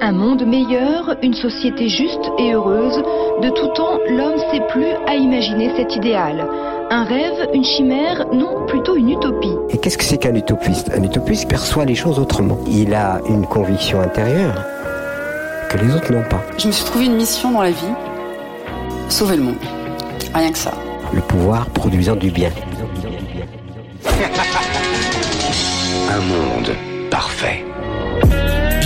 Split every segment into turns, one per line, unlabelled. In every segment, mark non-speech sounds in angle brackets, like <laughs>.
Un monde meilleur, une société juste et heureuse, de tout temps l'homme sait plus à imaginer cet idéal. Un rêve, une chimère, non, plutôt une utopie.
Et qu'est-ce que c'est qu'un utopiste? Un utopiste perçoit les choses autrement. Il a une conviction intérieure que les autres n'ont pas.
Je me suis trouvé une mission dans la vie. Sauver le monde. Rien que ça.
Le pouvoir produisant du bien. <laughs>
Un monde parfait.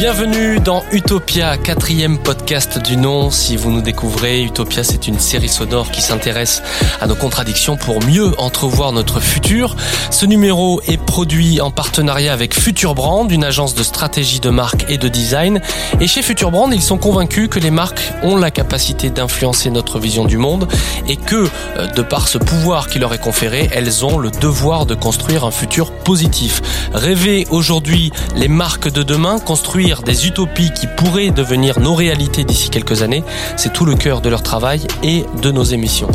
Bienvenue dans Utopia, quatrième podcast du nom. Si vous nous découvrez, Utopia c'est une série sonore qui s'intéresse à nos contradictions pour mieux entrevoir notre futur. Ce numéro est produit en partenariat avec Future Brand, une agence de stratégie de marque et de design. Et chez Future Brand, ils sont convaincus que les marques ont la capacité d'influencer notre vision du monde et que, euh, de par ce pouvoir qui leur est conféré, elles ont le devoir de construire un futur positif. Rêver aujourd'hui les marques de demain, construire des utopies qui pourraient devenir nos réalités d'ici quelques années, c'est tout le cœur de leur travail et de nos émissions.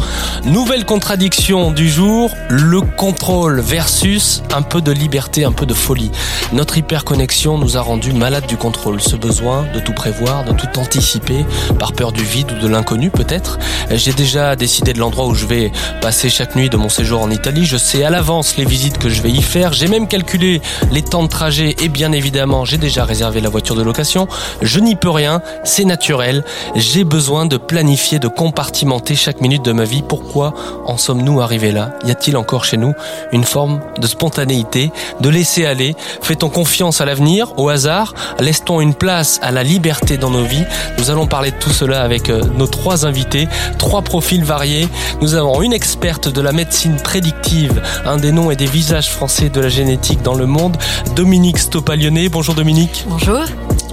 Nouvelle contradiction du jour, le contrôle versus un peu de liberté, un peu de folie. Notre hyperconnexion nous a rendus malades du contrôle, ce besoin de tout prévoir, de tout anticiper, par peur du vide ou de l'inconnu peut-être. J'ai déjà décidé de l'endroit où je vais passer chaque nuit de mon séjour en Italie, je sais à l'avance les visites que je vais y faire, j'ai même calculé les temps de trajet et bien évidemment j'ai déjà réservé la voiture de location. Je n'y peux rien, c'est naturel. J'ai besoin de planifier, de compartimenter chaque minute de ma vie. Pourquoi en sommes-nous arrivés là? Y a-t-il encore chez nous une forme de spontanéité, de laisser aller Fait-on confiance à l'avenir, au hasard? Laisse-t-on une place à la liberté dans nos vies? Nous allons parler de tout cela avec euh, nos trois invités, trois profils variés. Nous avons une experte de la médecine prédictive, un des noms et des visages français de la génétique dans le monde, Dominique Stopalionnet. Bonjour Dominique
Bonjour.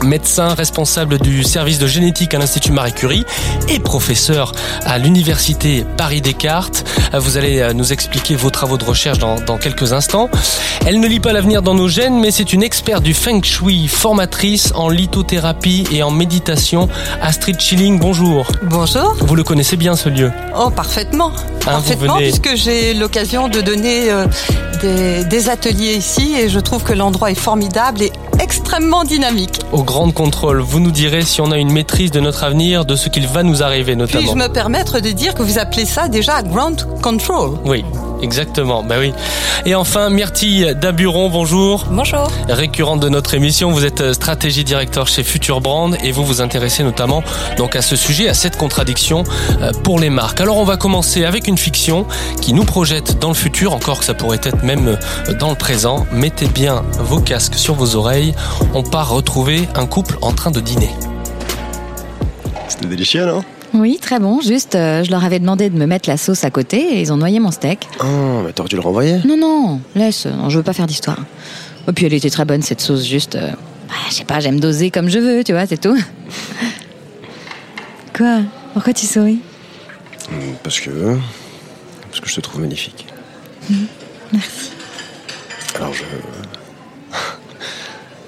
Médecin responsable du service de génétique à l'Institut Marie Curie et professeur à l'Université Paris-Descartes. Vous allez euh, nous expliquer vos travaux de recherche dans, dans quelques instants. Elle ne lit pas l'avenir dans nos gènes, mais c'est une experte du Feng Shui, formatrice en lithothérapie et en méditation. Astrid Schilling, bonjour.
Bonjour.
Vous le connaissez bien ce lieu
Oh, parfaitement.
vous
parfaitement,
venez-
puisque j'ai l'occasion de donner euh, des, des ateliers ici et je trouve que l'endroit est formidable et extrêmement dynamique.
Au Grand Contrôle, vous nous direz si on a une maîtrise de notre avenir, de ce qu'il va nous arriver notamment.
Puis-je me permettre de dire que vous appelez ça déjà ground control?
Oui, exactement. Bah oui. Et enfin, Myrtille Daburon, bonjour.
Bonjour.
Récurrente de notre émission, vous êtes euh, stratégie directeur chez Future Brand et vous vous intéressez notamment donc à ce sujet, à cette contradiction euh, pour les marques. Alors on va commencer avec une fiction qui nous projette dans le futur, encore que ça pourrait être même euh, dans le présent. Mettez bien vos casques sur vos oreilles. On part retrouver un couple en train de dîner.
C'était délicieux, non?
Oui, très bon. Juste, euh, je leur avais demandé de me mettre la sauce à côté et ils ont noyé mon steak.
Oh, mais t'aurais dû le renvoyer.
Non, non, laisse. Non, je veux pas faire d'histoire. Et puis elle était très bonne cette sauce. Juste, euh, bah, je sais pas, j'aime doser comme je veux, tu vois, c'est tout. <laughs> Quoi? Pourquoi tu souris?
Parce que. Parce que je te trouve magnifique.
Merci.
Alors je. <laughs>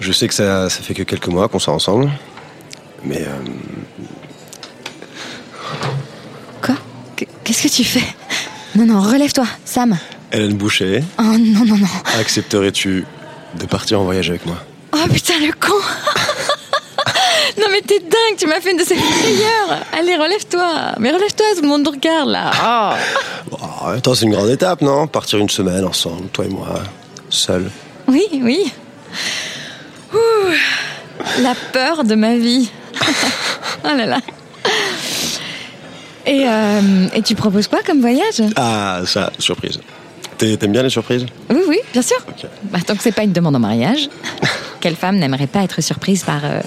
Je sais que ça, ça fait que quelques mois qu'on sort ensemble. Mais. euh,
Quoi Qu- Qu'est-ce que tu fais Non, non, relève-toi, Sam.
Hélène Boucher,
Oh non, non, non.
accepterais-tu de partir en voyage avec moi?
Oh putain, le con <laughs> Non mais t'es dingue, tu m'as fait une de ces frayeurs Allez, relève-toi Mais relève-toi, tout le monde nous regarde là.
Bon, en même temps, c'est une grande étape, non? Partir une semaine ensemble, toi et moi, seul.
Oui, oui. Ouh, la peur de ma vie. <laughs> oh là là. Et, euh, et tu proposes quoi comme voyage?
Ah, ça, surprise. T'aimes bien les surprises?
Oui, oui, bien sûr.
Ok.
Bah, tant que c'est pas une demande en mariage. <laughs> Quelle femme n'aimerait pas être surprise par euh,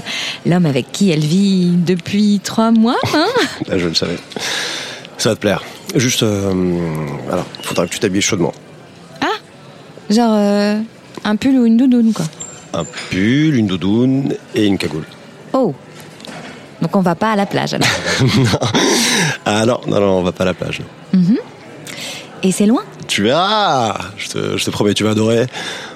l'homme avec qui elle vit depuis trois mois hein?
Ah, je le savais. Ça va te plaire. Juste, euh, alors, faudra que tu t'habilles chaudement.
Genre euh, un pull ou une doudoune, quoi.
Un pull, une doudoune et une cagoule.
Oh Donc on va pas à la plage alors. <laughs>
Ah non, non, non, on va pas à la plage.
Mhm. Et c'est loin
Tu verras je te, je te promets, tu vas adorer.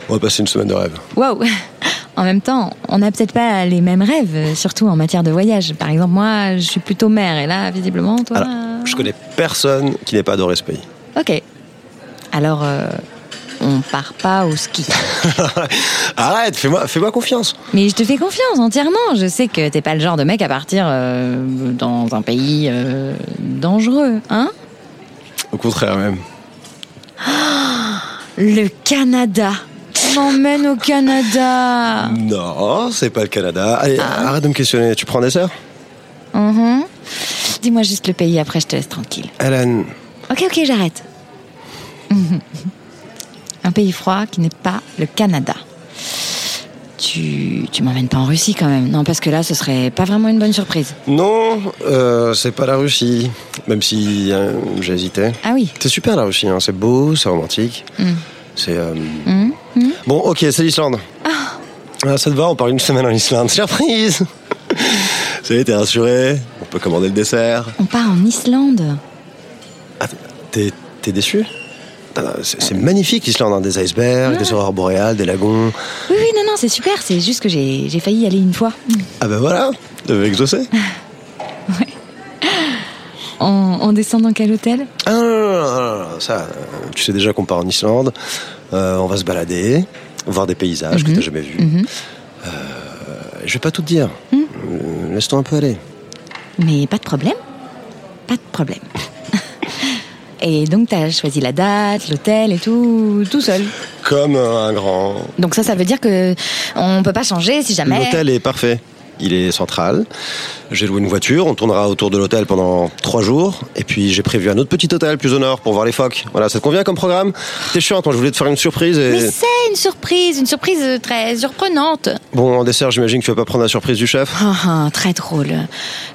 On va passer une semaine de rêve.
Waouh <laughs> En même temps, on n'a peut-être pas les mêmes rêves, surtout en matière de voyage. Par exemple, moi, je suis plutôt mère, et là, visiblement, toi.
Alors, je connais personne qui n'ait pas adoré ce pays.
Ok. Alors, euh, on part pas au ski. <laughs>
Arrête, fais-moi fais confiance.
Mais je te fais confiance entièrement. Je sais que t'es pas le genre de mec à partir euh, dans un pays euh, dangereux, hein?
Au contraire même. <gasps>
Le Canada. Tu m'emmènes au Canada.
Non, c'est pas le Canada. Allez,
Ah.
arrête de me questionner. Tu prends un dessert
Mhm. Dis-moi juste le pays, après je te laisse tranquille.
Hélène,
Ok, ok, j'arrête. <laughs> Un pays froid qui n'est pas le Canada. Tu, tu m'emmènes pas en Russie quand même, non Parce que là, ce serait pas vraiment une bonne surprise.
non, euh, c'est pas la Russie. Même si euh, j'hésitais.
Ah oui.
C'est super la Russie, hein. c'est beau, c'est romantique.
Mm.
C'est. euh,
Mhm, mhm.
Bon, ok, c'est l'Islande. Ah, ça te va, on part une semaine en Islande. <laughs> Surprise Ça y t'es rassuré On peut commander le dessert.
On part en Islande.
T'es t'es déçu? Ah, C'est c'est magnifique l'Islande, hein. des icebergs, des aurores boréales, des lagons.
Oui, oui, non, non, c'est super. C'est juste que j'ai failli y aller une fois.
Ah ben voilà, devais exaucer. <laughs>
On, on descend dans quel hôtel?
Ah non, non, non, ça, euh, tu sais déjà qu'on part en Islande, euh, on va se balader, voir des paysages que
Mhm.
t'as jamais vus.
Mhm.
Euh, je vais pas tout te dire,
Mhm.
Euh, laisse-toi un peu aller.
Mais pas de problème. Pas de problème. Et donc, t'as choisi la date, l'hôtel et tout, tout seul.
Comme un grand...
Donc ça, ça veut dire que on peut pas changer si jamais.
L'hôtel est parfait. Il est central. J'ai loué une voiture. On tournera autour de l'hôtel pendant trois jours. Et puis j'ai prévu un autre petit hôtel plus au nord pour voir les phoques. Voilà, ça te convient comme programme? T'es chiante, moi je voulais te faire une surprise et...
Mais c'est une surprise, une surprise très surprenante.
Bon, en dessert, j'imagine que tu vas pas prendre la surprise du chef
Ah, ah, très drôle.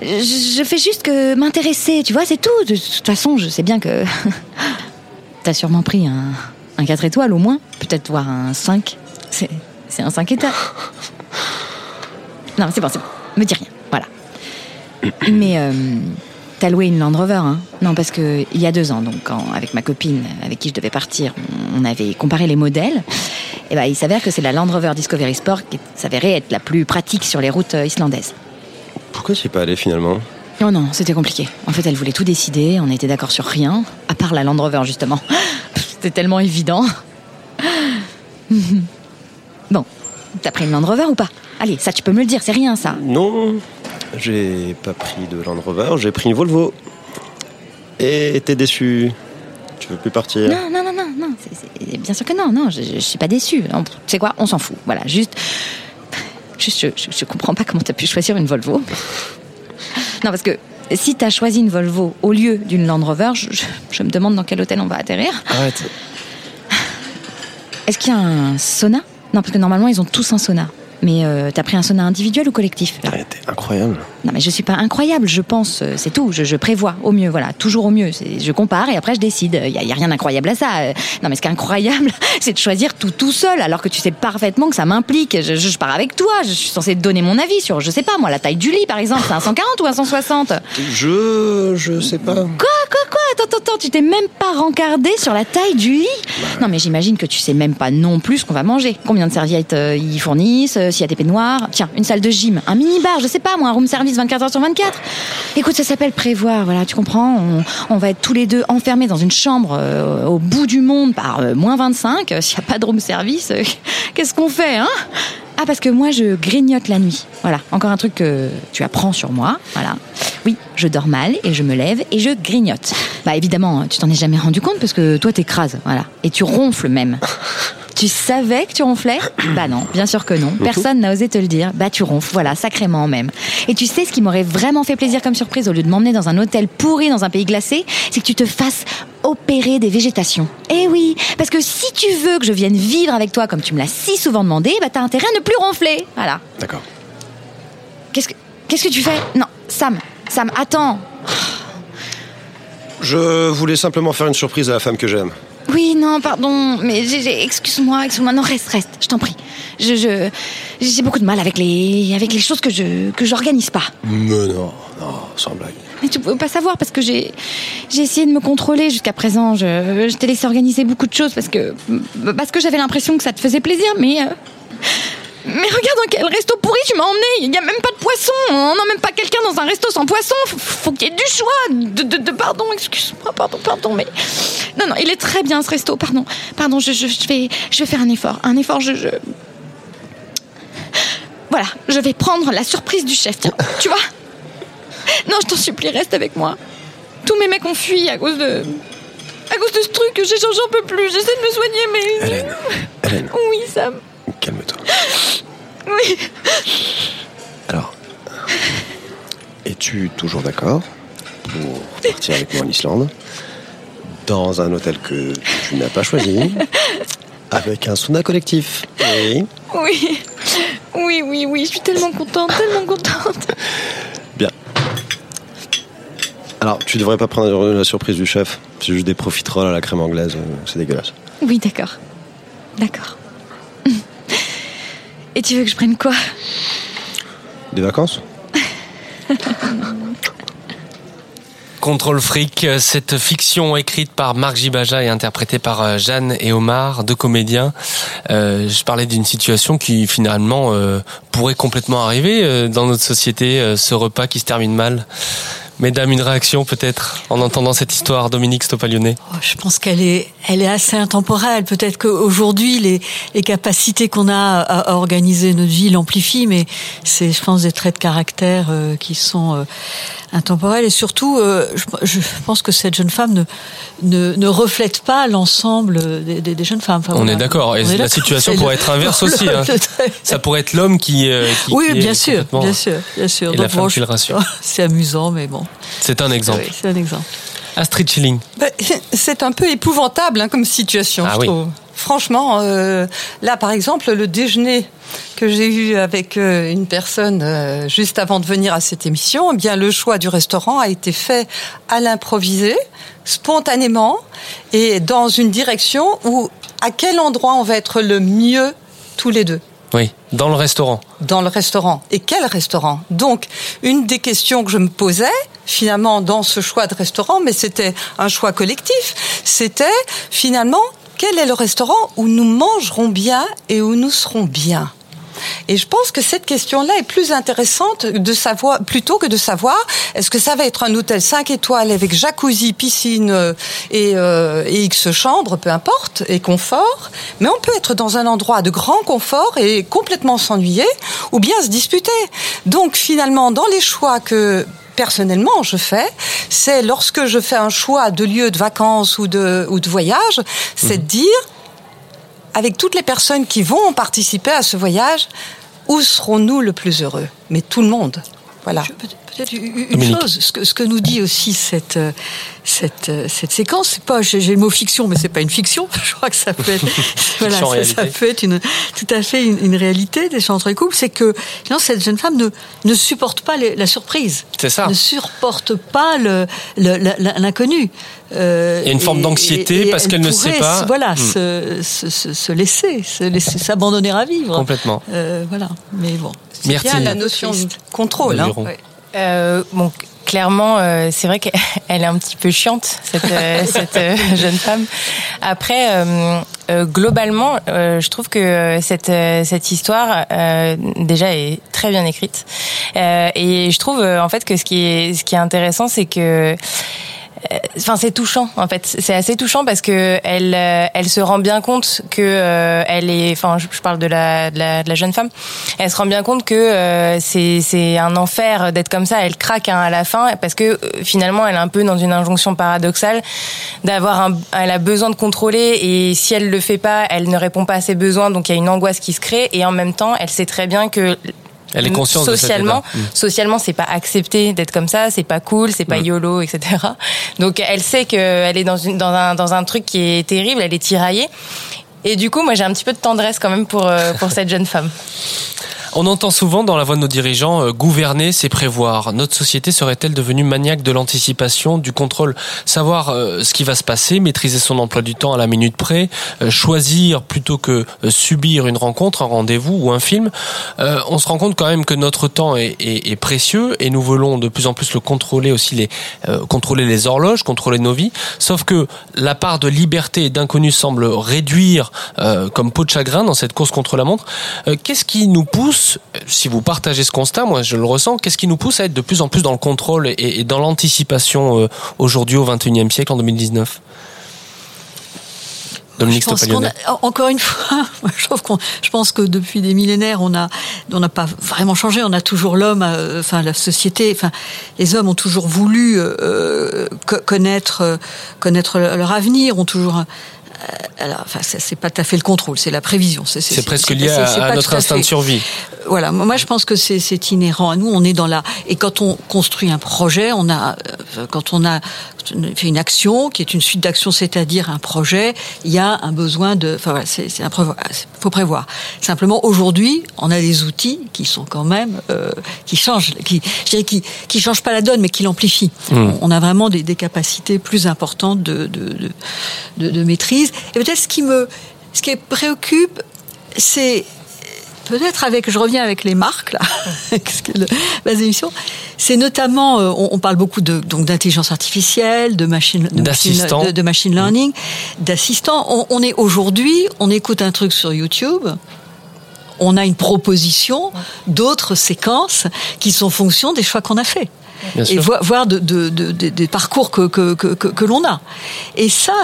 Je, fais juste que m'intéresser, tu vois, c'est tout. De toute façon, je sais bien que <laughs> t'as sûrement pris un, un 4 étoiles au moins, peut-être voir un 5. C'est c'est un 5 étoiles. <laughs> Non, c'est bon, c'est bon. Me dis rien, voilà. Mais euh, t'as loué une Land Rover, hein Non, parce que il y a deux ans, donc quand, avec ma copine avec qui je devais partir, on avait comparé les modèles. Et ben, il s'avère que c'est la Land Rover Discovery Sport qui s'avérait être la plus pratique sur les routes euh, islandaises.
Pourquoi tu es pas allé finalement?
Non, non, c'était compliqué. En fait, elle voulait tout décider, on était d'accord sur rien, à part la Land Rover, justement. <laughs> C'était tellement évident. <laughs> Bon, t'as pris une Land Rover ou pas? Allez, ça, tu peux me le dire, c'est rien, ça.
Non, j'ai pas pris de Land Rover, j'ai pris une Volvo. Et t'es déçu Tu veux plus partir
Non, non, non, non, non, c'est- c'est- bien sûr que non, non, je, je suis pas déçue. Non, Tu sais quoi, on s'en fout. Voilà, juste. Juste, je, je, je comprends pas comment t'as pu choisir une Volvo. Non, parce que si t'as choisi une Volvo au lieu d'une Land Rover, je, je- je me demande dans quel hôtel on va atterrir.
Arrête.
Est-ce qu'il y a un sauna? Non, parce que normalement, ils ont tous un sauna. Mais euh, t'as pris un sauna individuel ou collectif? Là
Incroyable.
Non, mais je suis pas incroyable, je pense, euh, c'est tout. Je, je prévois au mieux, voilà, toujours au mieux. Je compare et après je décide. Il y, a- rien d'incroyable à ça. Euh, Non, mais ce qui est incroyable, <laughs> c'est de choisir tout tout seul, alors que tu sais parfaitement que ça m'implique. Je, je- je pars avec toi, je suis censée te donner mon avis sur, je sais pas moi, la taille du lit par exemple, c'est un 140 ou un 160
Je. je sais pas.
Quoi, quoi, quoi? Attends, attends, attends, tu t'es même pas rencardé sur la taille du lit? Non, mais j'imagine que tu sais même pas non plus ce qu'on va manger. Combien de serviettes euh, ils fournissent, euh, s'il y a des peignoirs? Tiens, une salle de gym, un mini-bar, je sais pas moi, un room service 24 heures sur 24. Écoute, ça s'appelle prévoir, voilà, tu comprends on, va être tous les deux enfermés dans une chambre euh, au bout du monde par euh, moins 25. Euh, S'il y a pas de room service, <laughs> qu'est-ce qu'on fait, hein? Ah parce que moi je grignote la nuit. Voilà, encore un truc que tu apprends sur moi. Voilà. Oui, je dors mal et je me lève et je grignote. Bah évidemment, tu t'en es jamais rendu compte parce que toi t'écrases, voilà. Et tu ronfles même. <laughs> Tu savais que tu ronflais? Bah non, bien sûr que non. Personne n'a osé te le dire. Bah tu ronfles, voilà, sacrément même. Et tu sais ce qui m'aurait vraiment fait plaisir comme surprise au lieu de m'emmener dans un hôtel pourri dans un pays glacé, c'est que tu te fasses opérer des végétations. Eh oui, parce que si tu veux que je vienne vivre avec toi comme tu me l'as si souvent demandé, bah t'as intérêt à ne plus ronfler. Voilà.
D'accord.
Qu'est-ce que qu'est-ce que tu fais? Non, Sam, Sam, attends.
Je voulais simplement faire une surprise à la femme que j'aime.
Oui, non, pardon, mais j'ai- j'ai- excuse-moi, excuse-moi. Non, reste, reste, je t'en prie. Je, je, j'ai beaucoup de mal avec les, avec les choses que je, que j'organise pas.
Mais non, non, sans blague.
Mais tu pouvais pas savoir parce que j'ai, j'ai essayé de me contrôler jusqu'à présent. Je, je t'ai laissé organiser beaucoup de choses parce que, parce que j'avais l'impression que ça te faisait plaisir, mais. euh, mais regarde dans quel resto pourri tu m'as emmené. Il y a même pas de poisson. On n'emmène pas quelqu'un dans un resto sans poisson. Faut, faut qu'il y ait du choix. De, de, pardon, excuse-moi, pardon, pardon, mais non, non, il est très bien ce resto. Pardon, pardon. Je, je, je vais, je vais faire un effort, un effort. Je, je... Voilà, je vais prendre la surprise du chef. Tu vois <laughs> Non, je t'en supplie, reste avec moi. Tous mes mecs ont fui à cause de. À cause de ce truc j'ai j'en peux plus. J'essaie de me soigner, mais.
Hélène, Hélène,
Oui, Sam.
calme-toi.
Oui.
Alors, es-tu toujours d'accord pour partir avec moi en Islande dans un hôtel que tu n'as pas choisi avec un sauna collectif? Oui.
Oui. Oui, oui, oui. Je suis tellement contente, tellement contente. <laughs>
Alors, tu devrais pas prendre la surprise du chef. C'est juste des profiteroles à la crème anglaise. euh, C'est dégueulasse.
Oui, d'accord. D'accord. Et tu veux que je prenne quoi?
Des vacances? <laughs>
Contrôle fric, cette fiction écrite par Marc Gibaja et interprétée par euh, Jeanne et Omar, deux comédiens. Euh, je parlais d'une situation qui finalement euh, pourrait complètement arriver euh, dans notre société, euh, ce repas qui se termine mal. Mesdames, une réaction peut-être en entendant cette histoire, Dominique Stopalionnet
Oh, Je pense qu'elle est, elle est assez intemporelle. Peut-être qu'aujourd'hui, les, les capacités qu'on a à, à organiser notre vie l'amplifient, mais c'est, je pense, des traits de caractère euh, qui sont euh, intemporels. Et surtout, euh, je, je pense que cette jeune femme ne, ne, ne reflète pas l'ensemble des, des- des jeunes femmes. Enfin,
On
voilà.
est d'accord. Et
On est
la situation pourrait
le-
être inverse
le- <laughs>
aussi. hein.
le.
Ça pourrait être l'homme qui, qui-
oui,
qui
bien
est
sûr, bien sûr, bien sûr.
Et la femme
bon,
qui le rassure. <laughs>
C'est amusant, mais bon.
C'est un exemple.
Oui, c'est un exemple.
Astrid Schilling.
Ben, c'est un peu épouvantable hein, comme situation,
Ah
je
oui.
trouve. Franchement, euh, là, par exemple, le déjeuner que j'ai eu avec euh, une personne euh, juste avant de venir à cette émission, eh bien, le choix du restaurant a été fait à l'improvisé, spontanément, et dans une direction où, à quel endroit on va être le mieux tous les deux?
Oui, dans le restaurant.
dans le restaurant. Et quel restaurant? Donc, une des questions que je me posais, finalement, dans ce choix de restaurant, mais c'était un choix collectif, c'était finalement, quel est le restaurant où nous mangerons bien et où nous serons bien? Et je pense que cette question-là est plus intéressante de savoir, plutôt que de savoir, est-ce que ça va être un hôtel 5 étoiles avec jacuzzi, piscine euh, et, euh, et X chambres, peu importe, et confort, mais on peut être dans un endroit de grand confort et complètement s'ennuyer, ou bien se disputer. Donc finalement, dans les choix que personnellement je fais, c'est lorsque je fais un choix de lieu de vacances ou de, ou de voyage, c'est de dire, avec toutes les personnes qui vont participer à ce voyage, où serons-nous le plus heureux? Mais tout le monde. Voilà.
Une une
Dominique.
chose, ce que, ce que nous dit aussi cette euh, cette euh, cette séquence, c'est pas j'ai le mot fiction, mais c'est pas une fiction. <laughs> Je crois que ça peut être <laughs> voilà, ça, peut être une tout à fait une, une réalité des entre les couples, c'est que non, cette jeune femme ne ne supporte pas les- la surprise,
C'est ça.
ne supporte pas l'inconnu. Euh,
Il y a une forme d'anxiété parce
elle
qu'elle ne sait pas.
Voilà,
Hmm.
se, se, se- se laisser, se laisser s'abandonner à vivre.
Complètement.
Euh, voilà, mais bon.
C'est bien la notion de contrôle. Hein.
Ouais.
Euh, bon, clairement, euh, c'est vrai qu'elle <laughs> est un petit peu chiante, cette, euh, <laughs> cette euh, jeune femme. Après, euh, globalement, je trouve que cette, cette histoire, déjà, est très bien écrite. Et je trouve, en fait, que ce qui est, ce qui est intéressant, c'est que Enfin, c'est touchant en fait. C'est assez touchant parce que elle, euh, elle se rend bien compte que euh, elle est. Enfin, je, parle de la, de la jeune femme. Elle se rend bien compte que euh, c'est c'est un enfer d'être comme ça. Elle craque hein, à la fin parce que finalement, elle est un peu dans une injonction paradoxale d'avoir un. Elle a besoin de contrôler et si elle le fait pas, elle ne répond pas à ses besoins. Donc il y a une angoisse qui se crée et en même temps, elle sait très bien que
Elle est consciente de cet
socialement.
Mm.
socialement, c'est pas accepté d'être comme ça, c'est pas cool, c'est pas
Mm.
yolo, etc. Donc elle sait qu'elle est dans une dans un dans un truc qui est terrible, elle est tiraillée. Et du coup, moi, j'ai un petit peu de tendresse quand même pour euh, pour <laughs> cette jeune femme.
On entend souvent dans la voix de nos dirigeants euh, gouverner, c'est prévoir. Notre société serait-elle devenue maniaque de l'anticipation, du contrôle, savoir euh, ce qui va se passer, maîtriser son emploi du temps à la minute près, euh, choisir plutôt que euh, subir une rencontre, un rendez-vous ou un film. On se rend compte quand même que notre temps est, est- est précieux et nous voulons de plus en plus le contrôler aussi, les contrôler les horloges, contrôler nos vies. Sauf que la part de liberté et d'inconnu semble réduire comme peau de chagrin dans cette course contre la montre. Qu'est-ce qui nous pousse, si vous partagez ce constat, moi je le ressens, qu'est-ce qui nous pousse à être de plus en plus dans le contrôle et, et dans l'anticipation euh, aujourd'hui au 21e siècle, en 2019 Dominique
Je pense qu'on
Stoppalione.
a- encore une fois, <laughs> je trouve qu'on, je pense que depuis des millénaires, on a, on n'a pas vraiment changé. On a toujours l'homme, euh, enfin la société, enfin les hommes ont toujours voulu euh, co- connaître, euh, connaître leur avenir, ont toujours. Euh, alors, enfin, c'est pas tout à fait le contrôle, c'est la prévision.
C'est presque lié à, notre
à
instinct de survie.
voilà, moi je pense que c'est inhérent à nous. On est dans la et quand on construit un projet, on a euh, quand on a fait une action qui est une suite d'actions, c'est-à-dire un projet, il y a un besoin de. Enfin voilà, c'est un prévoir. Faut prévoir. Simplement aujourd'hui, on a des outils qui sont quand même euh, qui changent, qui je dirais qui qui changent pas la donne, mais qui l'amplifient.
Mm.
On, on a vraiment des, des capacités plus importantes de de, de, de, de maîtrise. Et peut-être ce qui me ce qui préoccupe, c'est peut-être avec, je reviens avec les marques là, <laughs> <laughs> parce que le- base d'émission, c'est notamment, euh, on, on parle beaucoup de donc d'intelligence artificielle, de machine, de machine, de, de machine learning, d'assistants. On, on est aujourd'hui, on écoute un truc sur YouTube. On a une proposition d'autres séquences qui sont fonction des choix qu'on a faits.
Bien
Et
sûr.
voir, voir de, de- de- de- des parcours que, que, que, que, l'on a. Et ça,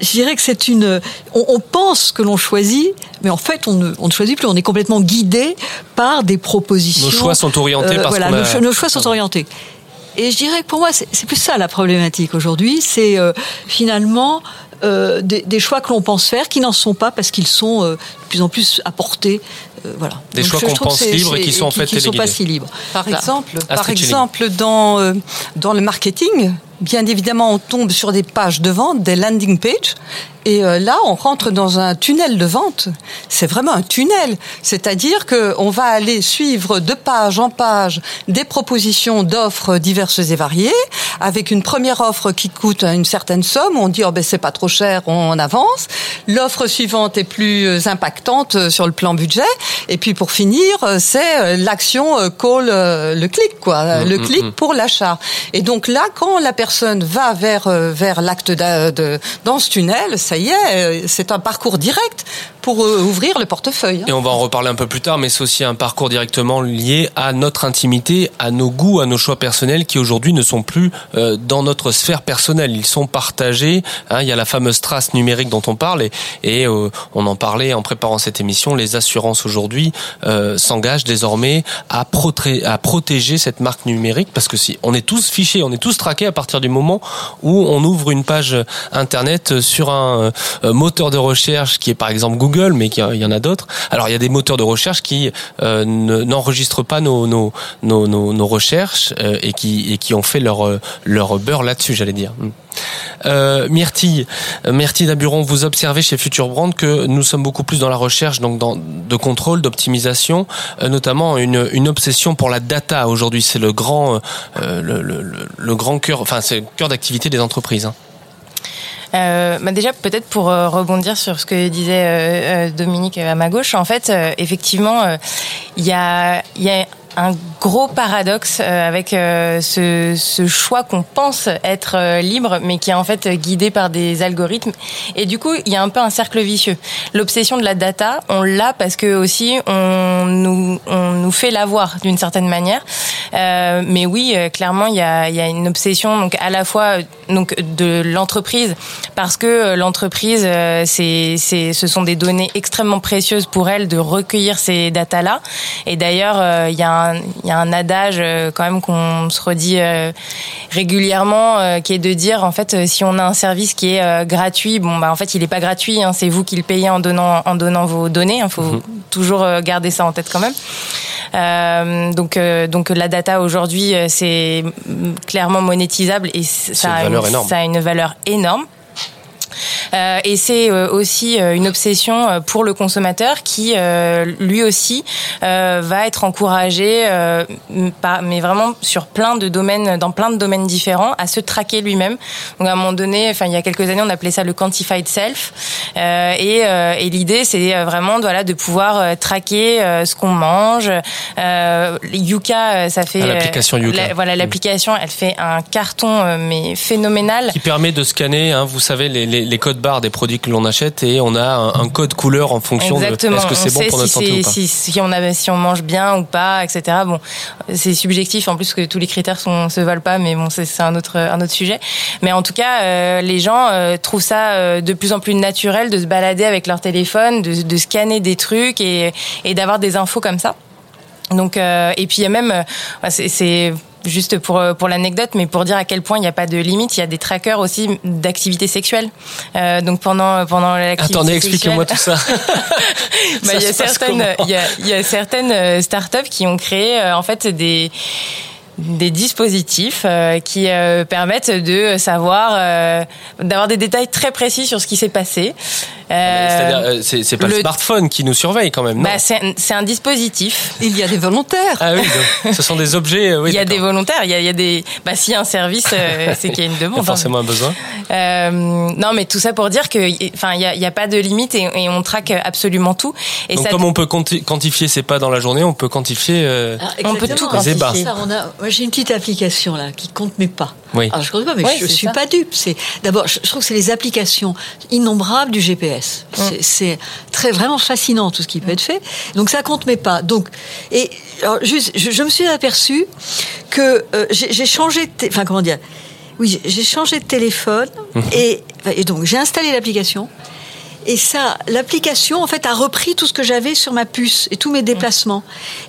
je dirais que c'est une. On, on pense que l'on choisit, mais en fait, on ne, on ne choisit plus. On est complètement guidé par des propositions.
Nos choix sont orientés par ce
voilà,
a-
nos, cho- nos choix sont orientés. Et je dirais que pour moi, c'est plus ça la problématique aujourd'hui. C'est euh, finalement euh, des, des choix que l'on pense faire qui n'en sont pas parce qu'ils sont euh, de plus en plus apportés. euh, voilà.
Des
Donc,
choix qu'on pense libres et qui sont en fait
qui sont pas si libres.
Par
Voilà.
exemple,
Astrid
par exemple dans, euh, dans le marketing, bien évidemment, on tombe sur des pages de vente, des landing pages, et euh, là, on rentre dans un tunnel de vente. C'est vraiment un tunnel. C'est-à-dire que on va aller suivre de page en page des propositions d'offres diverses et variées, avec une première offre qui coûte une certaine somme. On dit, oh ben c'est pas trop cher, on avance. L'offre suivante est plus impactante euh, sur le plan budget. Et puis pour finir, euh, c'est l'action call le clic, quoi,
Mm,
le
mm,
clic
mm.
pour l'achat. Et donc là, quand la personne va vers euh, vers l'acte dans ce tunnel, ça y est, euh, c'est un parcours direct pour euh, ouvrir le portefeuille.
Et on va en reparler un peu plus tard, mais c'est aussi un parcours directement lié à notre intimité, à nos goûts, à nos choix personnels qui aujourd'hui ne sont plus euh, dans notre sphère personnelle. Ils sont partagés. hein. il y a la fameuse trace numérique dont on parle et, et, euh, on en parlait en préparant cette émission. Les assurances aujourd'hui s'engagent désormais à, protéger cette marque numérique parce que si on est tous fichés, on est tous traqués à partir du moment où on ouvre une page internet sur un moteur de recherche qui est par exemple Google, mais qui- il y en a d'autres. Alors il y a des moteurs de recherche qui euh, ne- n'enregistrent pas nos recherches euh, et qui ont fait leur euh, beurre là-dessus, j'allais dire. Euh, Myrtille, Myrtille Daburon, vous observez chez Future Brand que nous sommes beaucoup plus dans la recherche, donc dans, de contrôle, d'optimisation, notamment une, obsession pour la data aujourd'hui. C'est le grand, cœur d'activité des entreprises. hein.
Euh, bah déjà, peut-être pour euh, rebondir sur ce que disait euh, euh, Dominique à ma gauche, en fait, effectivement, il y, a, y a un gros paradoxe euh, avec euh, ce, ce choix qu'on pense être euh, libre, mais qui est en fait guidé par des algorithmes. Et du coup, il y a un peu un cercle vicieux. L'obsession de la data, on l'a parce que aussi on nous, on nous fait l'avoir d'une certaine manière. Euh, mais oui, clairement, il y a, y a une obsession donc à la fois donc de l'entreprise parce que l'entreprise, c'est, c'est, ce sont des données extrêmement précieuses pour elle de recueillir ces datas-là. Et d'ailleurs, il y a un, il y a un adage euh, quand même qu'on se redit euh, régulièrement, euh, qui est de dire en fait, si on a un service qui est gratuit, bon bah en fait, il est pas gratuit. Hein, c'est vous qui le payez en donnant en donnant vos données. Il faut toujours euh, garder ça en tête quand même. Euh, donc, euh, donc la data aujourd'hui, euh, c'est mm, clairement monétisable et a ça a une valeur énorme. Euh, et c'est euh, aussi euh, une obsession pour le consommateur qui, euh, lui aussi, euh, va être encouragé, euh, mais vraiment sur plein de domaines, dans plein de domaines différents, à se traquer lui-même. Donc à un moment donné, enfin il y a quelques années, on appelait ça le quantified self. Euh, et euh, et l'idée, c'est vraiment voilà de pouvoir traquer euh, ce qu'on mange. Euh, Yuka, ça fait
Ah, l'application Yuka.
la- voilà, l'application, elle fait un carton mais phénoménal.
Qui permet de scanner, hein, vous savez, les, les, les codes barres des produits que l'on achète et on a un, un code couleur en fonction
Exactement.
de est-ce que c'est
On
bon pour
si
notre santé
c'est-
ou pas.
Si, si on a, si on mange bien ou pas, etc. Bon, c'est subjectif en plus que tous les critères sont, se valent pas, mais bon, c'est un autre, un autre sujet. Mais en tout cas, euh, les gens euh, trouvent ça euh, de plus en plus naturel de se balader avec leur téléphone, de, de scanner des trucs et, et d'avoir des infos comme ça. Donc, euh, et puis il y a même, c'est juste pour euh, pour l'anecdote, mais pour dire à quel point il n'y a pas de limite, il y a des trackers aussi d'activité sexuelle. Euh, donc pendant pendant l'activité
Attendez, expliquez-moi tout ça. <laughs> <laughs>
bah,
Ça
il y a certaines,
comment
il y a, il y a certaines euh, startups qui ont créé euh, en fait des des dispositifs euh, qui euh, permettent de savoir, euh, d'avoir des détails très précis sur ce qui s'est passé. Euh,
C'est-à-dire, euh, c'est c'est pas le...
le-
smartphone qui nous surveille quand même, non
bah, c'est un, c'est un dispositif.
Il y a des volontaires.
Ah oui, donc, ce sont des objets. oui,
il y a des volontaires. Il y a, il y a des. Bah, s'il y a un service, <laughs> c'est qu'il y a une
Il y a
demande. hein.
forcément un besoin.
Euh, non, mais tout ça pour dire que, enfin, il y a, pas de limite et, et on traque absolument tout. Et
Donc
ça,
comme on peut quanti- quantifier ses pas dans la journée, on peut quantifier euh,
Ah,
On peut tout
ébats.
Ça, on a- moi, j'ai une petite application là qui compte mes pas.
Oui.
Alors je compte pas, mais
Oui,
je suis
ça.
pas dupe. C'est d'abord, je, je trouve que c'est les applications innombrables du GPS.
Mm.
C'est- très vraiment fascinant tout ce qui peut être fait. Donc ça compte mes pas. Donc et alors, juste, je, je me suis aperçu que euh, j'ai changé, enfin comment dire, oui, j'ai- changé de téléphone
Mhm.
et, et donc j'ai installé l'application. Et ça, l'application, en fait, a repris tout ce que j'avais sur ma puce et tous mes déplacements.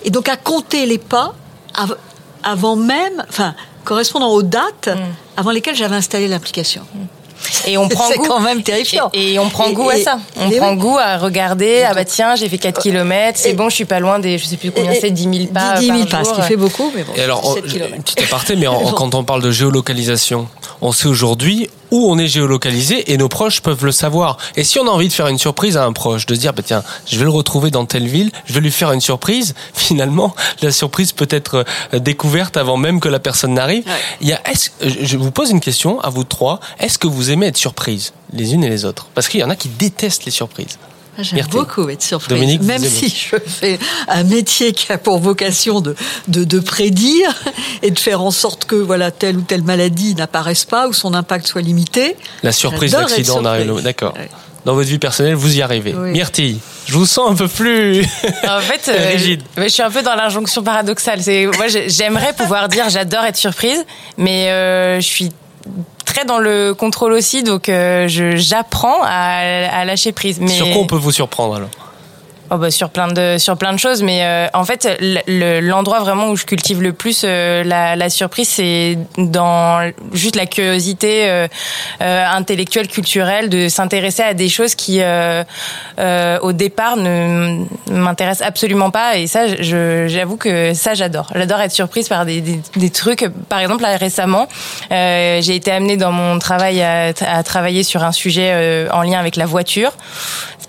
Et donc, a compté les pas avant même, enfin, correspondant aux dates avant lesquelles j'avais installé l'application.
Et on <laughs> prend
C'est
goût.
quand même terrifiant.
Et, et on prend
Et-
goût à ça. On prend
oui.
goût à regarder. Ah bah tiens, j'ai fait 4 km, c'est bon, je suis pas loin des, je sais plus combien c'est, 10 000 pas.
10 000
par
pas, ce qui fait beaucoup, mais bon.
Et alors,
7
on-
kilomètres.
une petite aparté, mais en- <laughs> quand on parle de géolocalisation, on sait aujourd'hui où on est géolocalisé et nos proches peuvent le savoir. Et si on a envie de faire une surprise à un proche, de se dire, bah, tiens, je vais le retrouver dans telle ville, je vais lui faire une surprise, <laughs> finalement, la surprise peut être euh, découverte avant même que la personne n'arrive.
Ouais.
Il y a, je vous pose une question à vous trois. Est-ce que vous aimez être surprise, les unes et les autres? Parce qu'il y en a qui détestent les surprises.
Ah, J'aime beaucoup être surprise.
Dominique,
Même si je fais un métier qui a pour vocation de, de, de prédire et de faire en sorte que voilà telle ou telle maladie n'apparaisse pas ou son impact soit limité.
La surprise d'accident. D'accord.
Ouais.
Dans votre vie personnelle, vous y arrivez.
Oui.
Myrtille, je vous sens un peu plus.
En fait, <laughs> euh,
Rigide.
je suis un peu dans l'injonction paradoxale. C'est moi, j'ai- j'aimerais pouvoir dire j'adore être surprise, mais euh, je suis très dans le contrôle aussi, donc euh, j'apprends à, à lâcher prise. Mais
Sur quoi on peut vous surprendre alors?
Oh bah sur plein de sur plein de choses mais euh, en fait le- le- l'endroit vraiment où je cultive le plus euh, la, la surprise c'est dans juste la curiosité euh, euh, intellectuelle culturelle de s'intéresser à des choses qui euh, euh, au départ ne m'intéressent absolument pas. Et ça j'avoue que ça j'adore. J'adore être surprise par des, des, des trucs. Par exemple là récemment j'ai été amenée dans mon travail à, à travailler sur un sujet en lien avec la voiture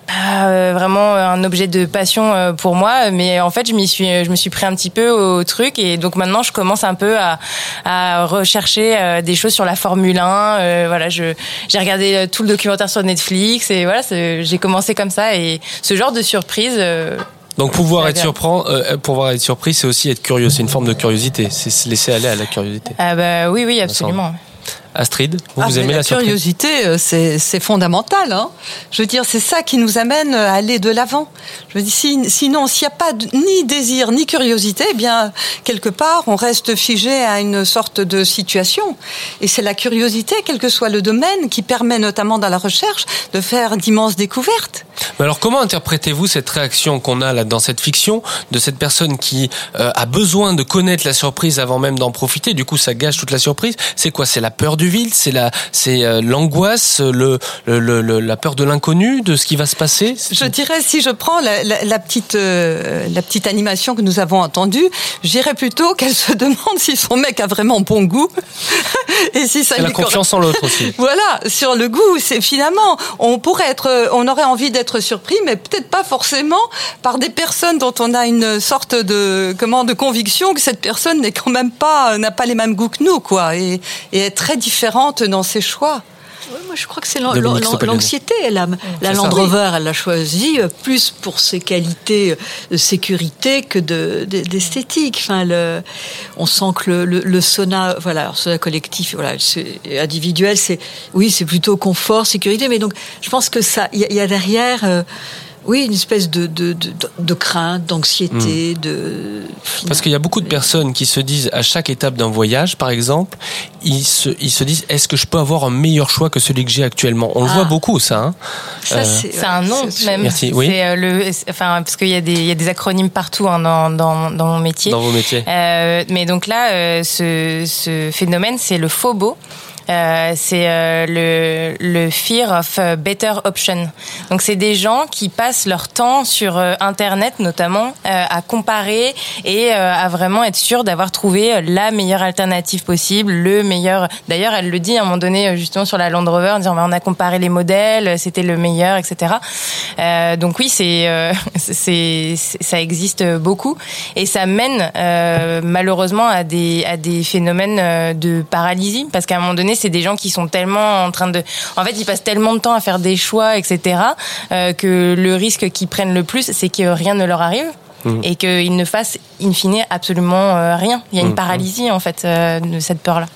pas euh, vraiment un objet de passion euh, pour moi, mais en fait, je m'y suis, je me suis pris un petit peu au truc et donc maintenant, je commence un peu à, à rechercher euh, des choses sur la Formule 1. euh, voilà, je j'ai regardé euh, tout le documentaire sur Netflix et voilà, j'ai commencé comme ça et ce genre de surprise. euh,
Donc pouvoir être surprend, euh, pouvoir être surpris, c'est aussi être curieux. C'est une forme de curiosité. C'est se laisser aller à la curiosité.
ah bah oui, oui, absolument.
Astrid, vous,
Ah,
vous aimez la,
la curiosité, euh, c'est c'est fondamental. Hein. Je veux dire, c'est ça qui nous amène à aller de l'avant. Je veux dire, si- sinon, s'il n'y a pas de- ni désir ni curiosité, eh bien, quelque part, on reste figé à une sorte de situation. Et c'est la curiosité, quel que soit le domaine, qui permet notamment dans la recherche de faire d'immenses découvertes.
Mais alors comment interprétez-vous cette réaction qu'on a là dans cette fiction de cette personne qui euh, a besoin de connaître la surprise avant même d'en profiter? Du coup, ça gâche toute la surprise. C'est quoi? C'est la peur du du vide, c'est la, c'est euh, l'angoisse, le, le, le- la peur de l'inconnu, de ce qui va se passer.
Je dirais, si je prends la, la- la petite, euh, la petite animation que nous avons entendue, je dirais plutôt qu'elle se <laughs> demande si son mec a vraiment bon goût <laughs> et si ça
a
lui correspond.
confiance en l'autre aussi. <laughs>
Voilà, sur le goût, c'est finalement, on pourrait être, euh, on aurait envie d'être surpris, mais peut-être pas forcément par des personnes dont on a une sorte de, comment, de conviction que cette personne n'est quand même pas, n'a pas les mêmes goûts que nous, quoi, et, et est très différente dans ses choix.
Ouais, moi, je crois que c'est l'anxiété. La, Land. Rover, elle l'a choisie euh, plus pour ses qualités de sécurité que de- de- d'esthétique. Enfin, le, on sent que le, le, le sauna, voilà, alors, sauna collectif, voilà, individuel, c'est oui, c'est plutôt confort, sécurité. Mais donc, je pense que ça, il y, a- il y a derrière. euh, oui, une espèce de, de, de, de crainte, d'anxiété, de.
Parce qu'il y a beaucoup de personnes qui se disent à chaque étape d'un voyage, par exemple, ils se, ils se disent est-ce que je peux avoir un meilleur choix que celui que j'ai actuellement? On le
Ah.
voit beaucoup, ça. hein. Euh,
C'est un nom même.
Merci, oui.
C'est euh, le, enfin parce qu'il y a des il y a des acronymes partout hein, dans, dans dans mon métier.
Dans vos métiers.
Euh, mais donc là, euh, ce ce phénomène, c'est le FOBO. Euh, c'est euh, le, le fear of a better option. Donc c'est des gens qui passent leur temps sur euh, internet notamment euh, à comparer et euh, à vraiment être sûr d'avoir trouvé la meilleure alternative possible, le meilleur. D'ailleurs, elle le dit à un moment donné euh, justement sur la Land Rover, en disant Bah, on a comparé les modèles, c'était le meilleur, etc. Euh, donc oui, c'est euh, <laughs> c'est ça existe beaucoup et ça mène euh, malheureusement à des à des phénomènes euh, de paralysie parce qu'à un moment donné, c'est des gens qui sont tellement en train de, en fait, ils passent tellement de temps à faire des choix, etc. euh, que le risque qu'ils prennent le plus, c'est que rien ne leur arrive.
Mhm.
Et qu'ils ne fassent in fine absolument euh, rien. Il y a une
Mhm.
paralysie en fait euh, de cette peur-là.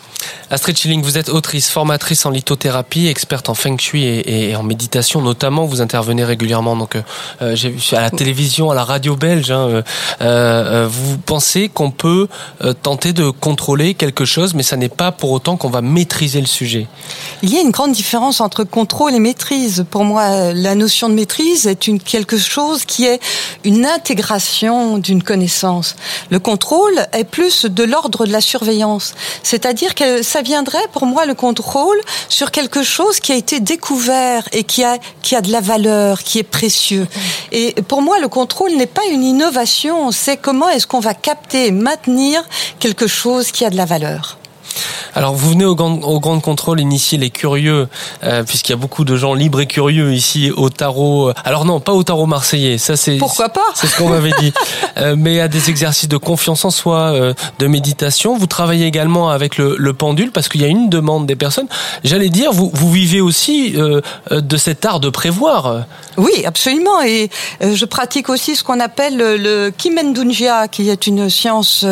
Astrid Schilling, vous êtes autrice, formatrice en lithothérapie, experte en feng shui et, en méditation notamment. Vous intervenez régulièrement, donc euh, euh, à la télévision, à la radio belge. hein, euh, euh, vous pensez qu'on peut euh, tenter de contrôler quelque chose, mais ça n'est pas pour autant qu'on va maîtriser le sujet?
Il y a une grande différence entre contrôle et maîtrise. Pour moi, la notion de maîtrise est une, quelque chose qui est une intégration d'une connaissance. Le contrôle est plus de l'ordre de la surveillance. C'est-à-dire que ça viendrait, pour moi, le contrôle sur quelque chose qui a été découvert et qui a, qui a de la valeur, qui est précieux. Et pour moi, le contrôle n'est pas une innovation, c'est comment est-ce qu'on va capter, maintenir quelque chose qui a de la valeur.
Alors vous venez au grand, au grand contrôle initier les curieux, euh, puisqu'il y a beaucoup de gens libres et curieux ici au tarot. Alors non, pas au tarot marseillais, ça c'est
Pourquoi pas
C'est ce qu'on m'avait dit. <laughs> Euh, mais à des exercices de confiance en soi, euh, de méditation. Vous travaillez également avec le, le pendule, parce qu'il y a une demande des personnes. J'allais dire, vous, vous vivez aussi de cet art de prévoir.
Oui, absolument. Et je pratique aussi ce qu'on appelle le, Kimendunjia, qui est une science,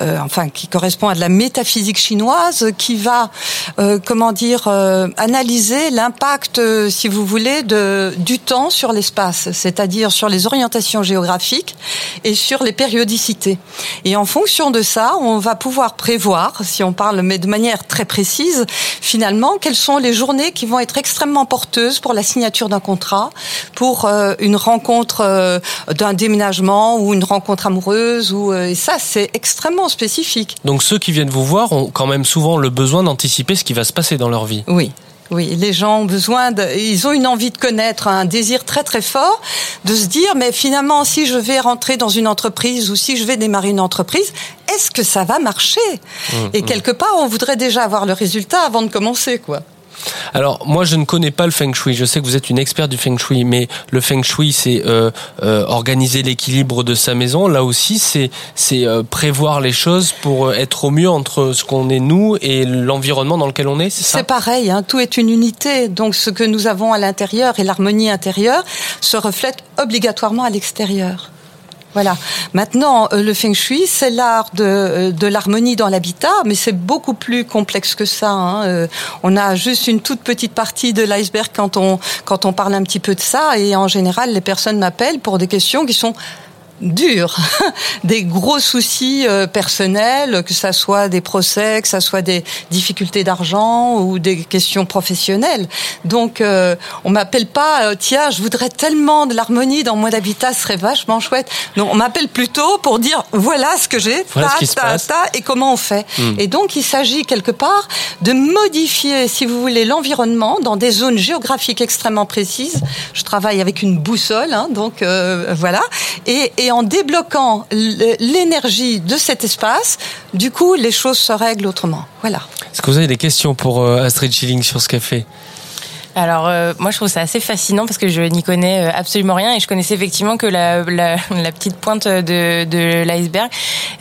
enfin, qui correspond à de la métaphysique chinoise, qui va, euh, comment dire, euh, analyser l'impact, euh, si vous voulez, de, du temps sur l'espace, c'est-à-dire sur les orientations géographiques et sur les périodicités. Et en fonction de ça, on va pouvoir prévoir, si on parle, mais de manière très précise, finalement, quelles sont les journées qui vont être extrêmement porteuses pour la signature d'un contrat, pour une rencontre d'un déménagement ou une rencontre amoureuse. Ou, et ça, c'est extrêmement spécifique.
Donc ceux qui viennent vous voir ont quand même souvent le besoin d'anticiper ce qui va se passer dans leur vie.
Oui. Oui, les gens ont besoin de, ils ont une envie de connaître, un désir très très fort de se dire, mais finalement, si je vais rentrer dans une entreprise ou si je vais démarrer une entreprise, est-ce que ça va marcher?
Mmh,
Et
mmh.
quelque part, on voudrait déjà avoir le résultat avant de commencer, quoi.
Alors moi je ne connais pas le feng shui. Je sais que vous êtes une experte du feng shui, mais le feng shui c'est euh, euh, organiser l'équilibre de sa maison. Là aussi c'est euh, prévoir les choses pour être au mieux entre ce qu'on est nous et l'environnement dans lequel on est. C'est
pareil, hein, tout est une unité. Donc ce que nous avons à l'intérieur et l'harmonie intérieure se reflète obligatoirement à l'extérieur. Voilà. Maintenant, euh, le feng shui, c'est l'art de, euh, de l'harmonie dans l'habitat, mais c'est beaucoup plus complexe que ça. hein. Euh, On a juste une toute petite partie de l'iceberg quand on quand on parle un petit peu de ça, et en général, les personnes m'appellent pour des questions qui sont durs, <laughs> des gros soucis euh, personnels, que ça soit des procès, que ça soit des difficultés d'argent ou des questions professionnelles. Donc, euh, on m'appelle pas, euh, tiens, je voudrais tellement de l'harmonie dans mon habitat, ce serait vachement chouette. Non, on m'appelle plutôt pour dire, voilà ce que j'ai,
Voilà
ta, ta, et comment on fait.
Hmm.
Et donc, il s'agit quelque part de modifier, si vous voulez, l'environnement dans des zones géographiques extrêmement précises. Je travaille avec une boussole, hein, donc euh, voilà. Et, et en débloquant l- l'énergie de cet espace, du coup, les choses se règlent autrement. Voilà.
Est-ce que vous avez des questions pour euh, Astrid Schilling sur ce qu'elle fait?
Alors euh, moi je trouve ça assez fascinant parce que je n'y connais euh, absolument rien et je connaissais effectivement que la, la, <laughs> la petite pointe de, de l'iceberg.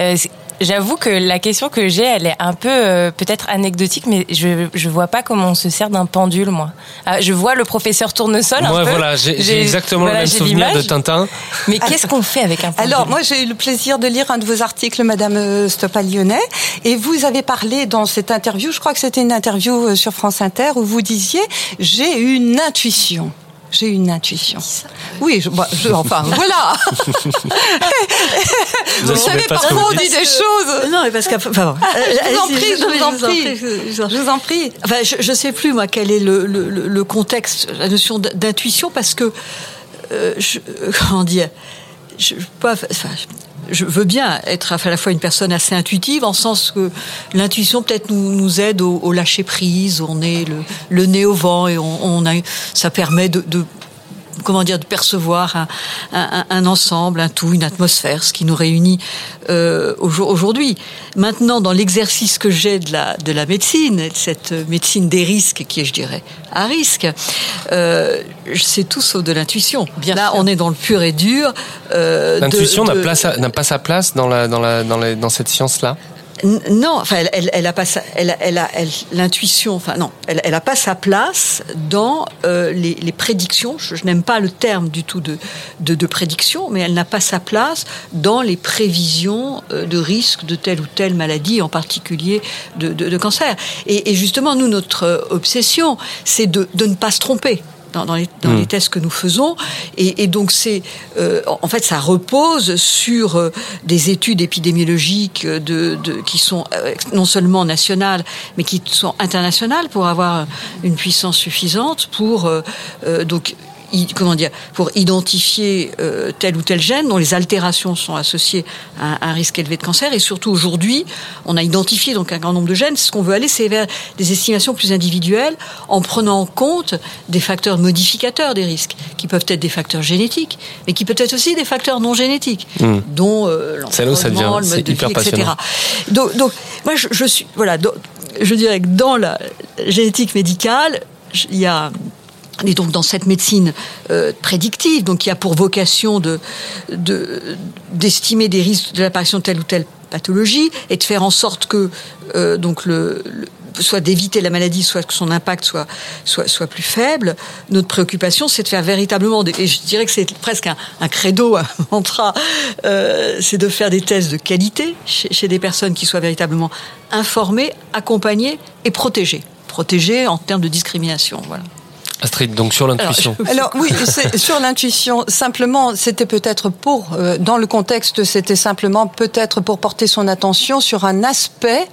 Euh, J'avoue que la question que j'ai, elle est un peu euh, peut-être anecdotique, mais je je vois pas comment on se sert d'un pendule, moi. Ah, je vois le professeur tournesol. un
Moi,
peu.
voilà, j'ai j'ai exactement
voilà,
le même souvenir de. Tintin.
Mais qu'est-ce qu'on fait avec un pendule?
Alors, moi, j'ai eu le plaisir de lire un de vos articles, Madame euh, Stoppa-Lyonnais, et vous avez parlé dans cette interview, je crois que c'était une interview euh, sur France Inter, où vous disiez « j'ai une intuition ». J'ai une intuition. Oui, je, bah, je- enfin, <laughs> voilà.
Vous
Vous savez,
pas
on dit des choses.
Non, mais parce que. Enfin, bon.
Je vous en prie, je vous en prie.
je-
vous en prie.
Enfin, je, je sais plus moi quel est le, le, le- le contexte, la notion d'intuition, parce que euh, je, euh, comment dire, je, pas, enfin, je veux bien être à la fois une personne assez intuitive, en sens que l'intuition peut-être nous, aide au, lâcher prise, on est le, nez au vent et on, a, ça permet de comment dire, de percevoir un, un- un ensemble, un tout, une atmosphère, ce qui nous réunit euh, aujo- aujourd'hui. Maintenant, dans l'exercice que j'ai de la, de la médecine, de cette médecine des risques qui est, je dirais, à risque, euh, c'est tout sauf de l'intuition. Là, on est dans le pur et dur. euh,
L'intuition n'a
de-
pas sa place dans, la, dans, la, dans, la- dans cette science-là?
Non, enfin, elle, elle, a pas sa, elle, elle a, l'intuition, enfin non, elle, elle a pas sa place dans euh, les, les prédictions. Je, je n'aime pas le terme du tout de, de, de prédiction, mais elle n'a pas sa place dans les prévisions euh, de risque de telle ou telle maladie, en particulier de, de, de cancer. Et, et justement, nous, notre euh, obsession, c'est de, de ne pas se tromper. Dans, dans les, dans les tests que nous faisons. Et, et donc, c'est, euh, en fait, ça repose sur euh, des études épidémiologiques de, de, qui sont euh, non seulement nationales, mais qui sont internationales pour avoir une puissance suffisante pour euh, donc comment dire, pour identifier euh, tel ou tel gène dont les altérations sont associées à un risque élevé de cancer. Et surtout aujourd'hui, on a identifié donc un grand nombre de gènes. Ce qu'on veut aller, c'est vers des estimations plus individuelles en prenant en compte des facteurs modificateurs des risques, qui peuvent être des facteurs génétiques, mais qui peuvent être aussi des facteurs non génétiques,
Hmm.
dont euh, l'environnement, le mode de vie, etc. Donc, donc, moi, je, je suis, voilà, donc, je dirais que dans la génétique médicale, il y a et donc dans cette médecine euh, prédictive, donc qui a pour vocation de de- d'estimer des risques de l'apparition de telle ou telle pathologie et de faire en sorte que euh, donc soit d'éviter la maladie, soit que son impact soit soit soit plus faible. Notre préoccupation, c'est de faire véritablement, et je dirais que c'est presque un, un credo, un mantra, euh, c'est de faire des tests de qualité chez, chez des personnes qui soient véritablement informées, accompagnées et protégées. Protégées en termes de discrimination, voilà.
Astrid, donc sur l'intuition.
Alors oui, c'est <laughs> sur l'intuition. Simplement, c'était peut-être pour, euh, dans le contexte, c'était simplement peut-être pour porter son attention sur un aspect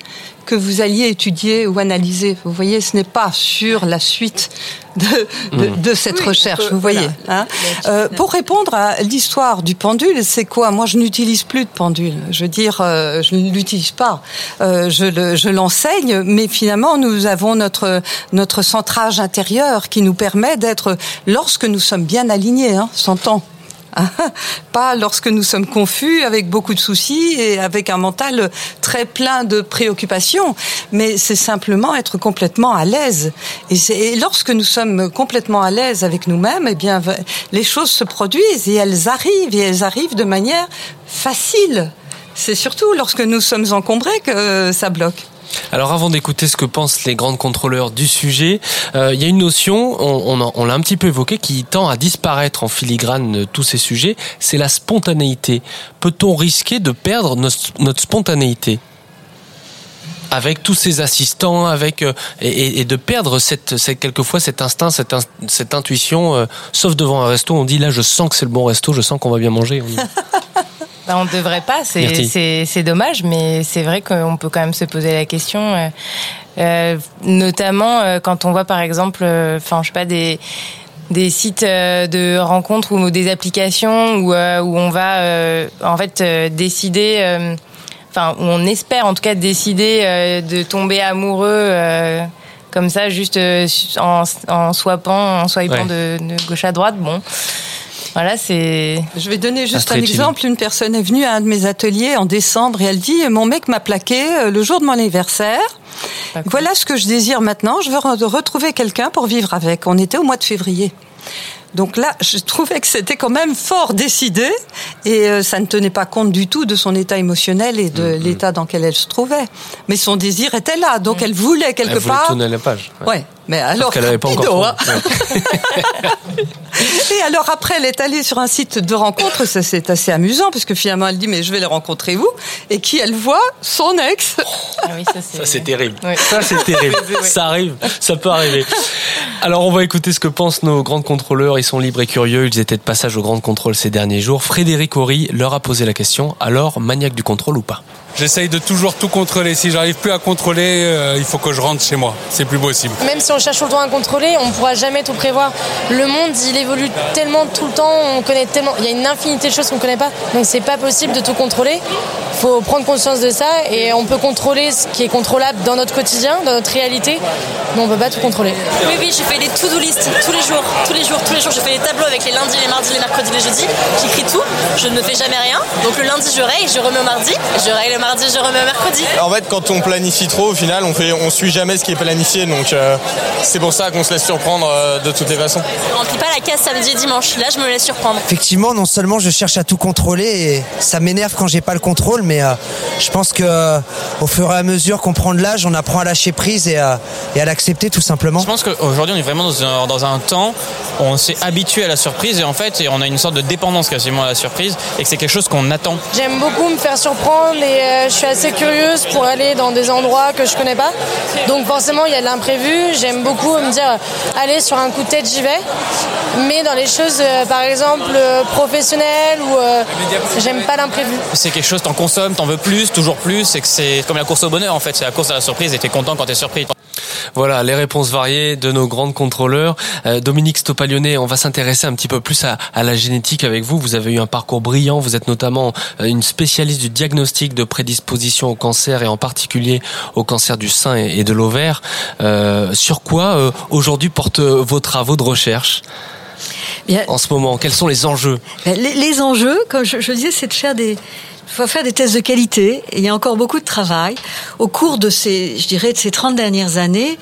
que vous alliez étudier ou analyser. Vous voyez, ce n'est pas sur la suite de, de,
Mm.
de cette
Oui,
recherche. vous voyez.
voilà.
hein. Euh, pour répondre à l'histoire du pendule, c'est quoi? Moi, je n'utilise plus de pendule. Je veux dire, euh, je ne l'utilise pas. Euh, je le- je l'enseigne, mais finalement, nous avons notre notre centrage intérieur qui nous permet d'être, lorsque nous sommes bien alignés, hein, s'entend. <laughs> Pas lorsque nous sommes confus, avec beaucoup de soucis et avec un mental très plein de préoccupations, mais c'est simplement être complètement à l'aise. Et, lorsque nous sommes complètement à l'aise avec nous-mêmes, eh bien, les choses se produisent et elles arrivent et elles arrivent de manière facile. C'est surtout lorsque nous sommes encombrés que ça bloque.
Alors avant d'écouter ce que pensent les grandes contrôleurs du sujet, euh, il y a une notion, on, on on l'a un petit peu évoqué, qui tend à disparaître en filigrane de tous ces sujets, c'est la spontanéité. Peut-on risquer de perdre notre spontanéité? Avec tous ces assistants, avec euh, et, et- de perdre cette, cette quelquefois cet instinct, cette, cette intuition, euh, sauf devant un resto, on dit là je sens que c'est le bon resto, je sens qu'on va bien manger. <laughs>
Bah, on ne devrait pas, c'est dommage, mais c'est vrai qu'on peut quand même se poser la question. Euh, euh, notamment quand on voit par exemple, enfin je sais pas des des sites de rencontres ou des applications où, où on va en fait décider, enfin où on espère en tout cas décider de tomber amoureux comme ça juste en, en swipant, en swipant de, de, gauche à droite. Bon, voilà, c'est.
Je vais donner juste un exemple. Une personne est venue à un de mes ateliers en décembre et elle dit Mon mec m'a plaqué euh, le jour de mon anniversaire. Voilà ce que je désire maintenant. Je veux retrouver quelqu'un pour vivre avec. On était au mois de février. Donc là, je trouvais que c'était quand même fort décidé et euh, ça ne tenait pas compte du tout de son état émotionnel et de mm-hmm. l'état dans lequel elle se trouvait. Mais son désir était là, donc mm. elle voulait quelque
elle
voulait part.
tourner la page.
Ouais. Mais alors,
qu'elle n'avait pas encore.
Hein. <laughs> et alors après, elle est allée sur un site de rencontre. Ça c'est assez amusant parce que finalement, elle dit mais je vais les rencontrer où Et qui elle voit Son ex.
Ah oui, ça
c'est terrible. Ça c'est terrible. <laughs> Ça arrive. Ça peut arriver. Alors on va écouter ce que pensent nos grands contrôleurs. Ils sont libres et curieux. Ils étaient de passage au grand contrôle ces derniers jours. Frédéric Horry leur a posé la question. Alors maniaque du contrôle ou pas?
J'essaye de toujours tout contrôler. Si j'arrive plus à contrôler, euh, il faut que je rentre chez moi. C'est plus possible.
Même si on cherche tout le temps à contrôler, on ne pourra jamais tout prévoir. Le monde, il évolue tellement tout le temps, on connaît tellement, il y a une infinité de choses qu'on ne connaît pas. Donc c'est pas possible de tout contrôler. Il faut prendre conscience de ça et on peut contrôler ce qui est contrôlable dans notre quotidien, dans notre réalité, mais on ne peut pas tout contrôler.
Oui, oui, je fais des to-do list tous les jours, tous les jours, tous les jours. Je fais des tableaux avec les lundis, les mardis, les mercredis, les jeudis. J'écris tout. Je ne fais jamais rien. Donc le lundi, je règle, je remets au mardi. Je règle le mardi, je remets au mercredi.
En fait, quand on planifie trop, au final, on fait, on suit jamais ce qui est planifié. Donc euh, c'est pour ça qu'on se laisse surprendre euh, de toutes les façons.
Je remplis pas la case samedi et dimanche. Là, je me laisse surprendre.
Effectivement, non seulement je cherche à tout contrôler et ça m'énerve quand j'ai pas le contrôle, mais euh, je pense que au fur et à mesure qu'on prend de l'âge, on apprend à lâcher prise et à, et à l'accepter tout simplement.
Je pense qu'aujourd'hui, on est vraiment dans un, dans un temps où on s'est habitué à la surprise et en fait, on a une sorte de dépendance quasiment à la surprise et que c'est quelque chose qu'on attend.
J'aime beaucoup me faire surprendre et je suis assez curieuse pour aller dans des endroits que je connais pas. Donc forcément, il y a de l'imprévu. J'aime beaucoup me dire, allez, sur un coup de tête, j'y vais. Mais dans les choses, euh, par exemple, euh, professionnelles ou euh, j'aime pas l'imprévu.
C'est quelque chose, t'en consommes, t'en veux plus, toujours plus. Et que c'est comme la course au bonheur en fait. C'est la course à la surprise et t'es content quand t'es surpris.
Voilà les réponses variées de nos grandes contrôleurs. Dominique Stopalionnet, on va s'intéresser un petit peu plus à, à, la génétique avec vous. Vous avez eu un parcours brillant. Vous êtes notamment une spécialiste du diagnostic de prédisposition au cancer et en particulier au cancer du sein et, de l'ovaire. Euh, sur quoi aujourd'hui portent vos travaux de recherche en ce moment? Quels sont les enjeux?
Ben, les, enjeux, comme je, je disais, c'est de faire des, faut faire des tests de qualité. Il y a encore beaucoup de travail. Au cours de ces, je dirais, de ces 30 dernières années,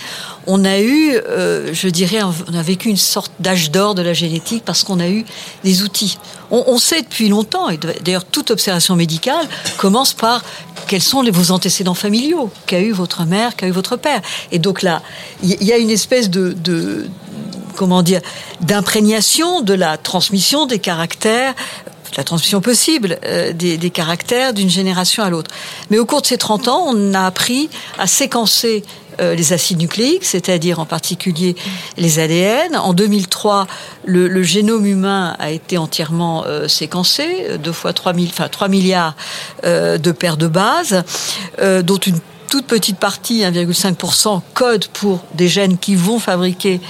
on a eu, euh, je dirais, on a vécu une sorte d'âge d'or de la génétique parce qu'on a eu des outils. On, on sait depuis longtemps, et d'ailleurs toute observation médicale commence par quels sont les, vos antécédents familiaux, qu'a eu votre mère, qu'a eu votre père. Et donc là, il y, a une espèce de, de comment dire, d'imprégnation de la transmission des caractères la transmission possible euh, des, caractères d'une génération à l'autre. Mais au cours de ces 30 ans, on a appris à séquencer euh, les acides nucléiques, c'est-à-dire en particulier les ADN. En 2003, le, le génome humain a été entièrement euh, séquencé, deux fois 3, 000, enfin, 3 milliards de paires de bases, dont une toute petite partie, 1,5%, code pour des gènes qui vont fabriquer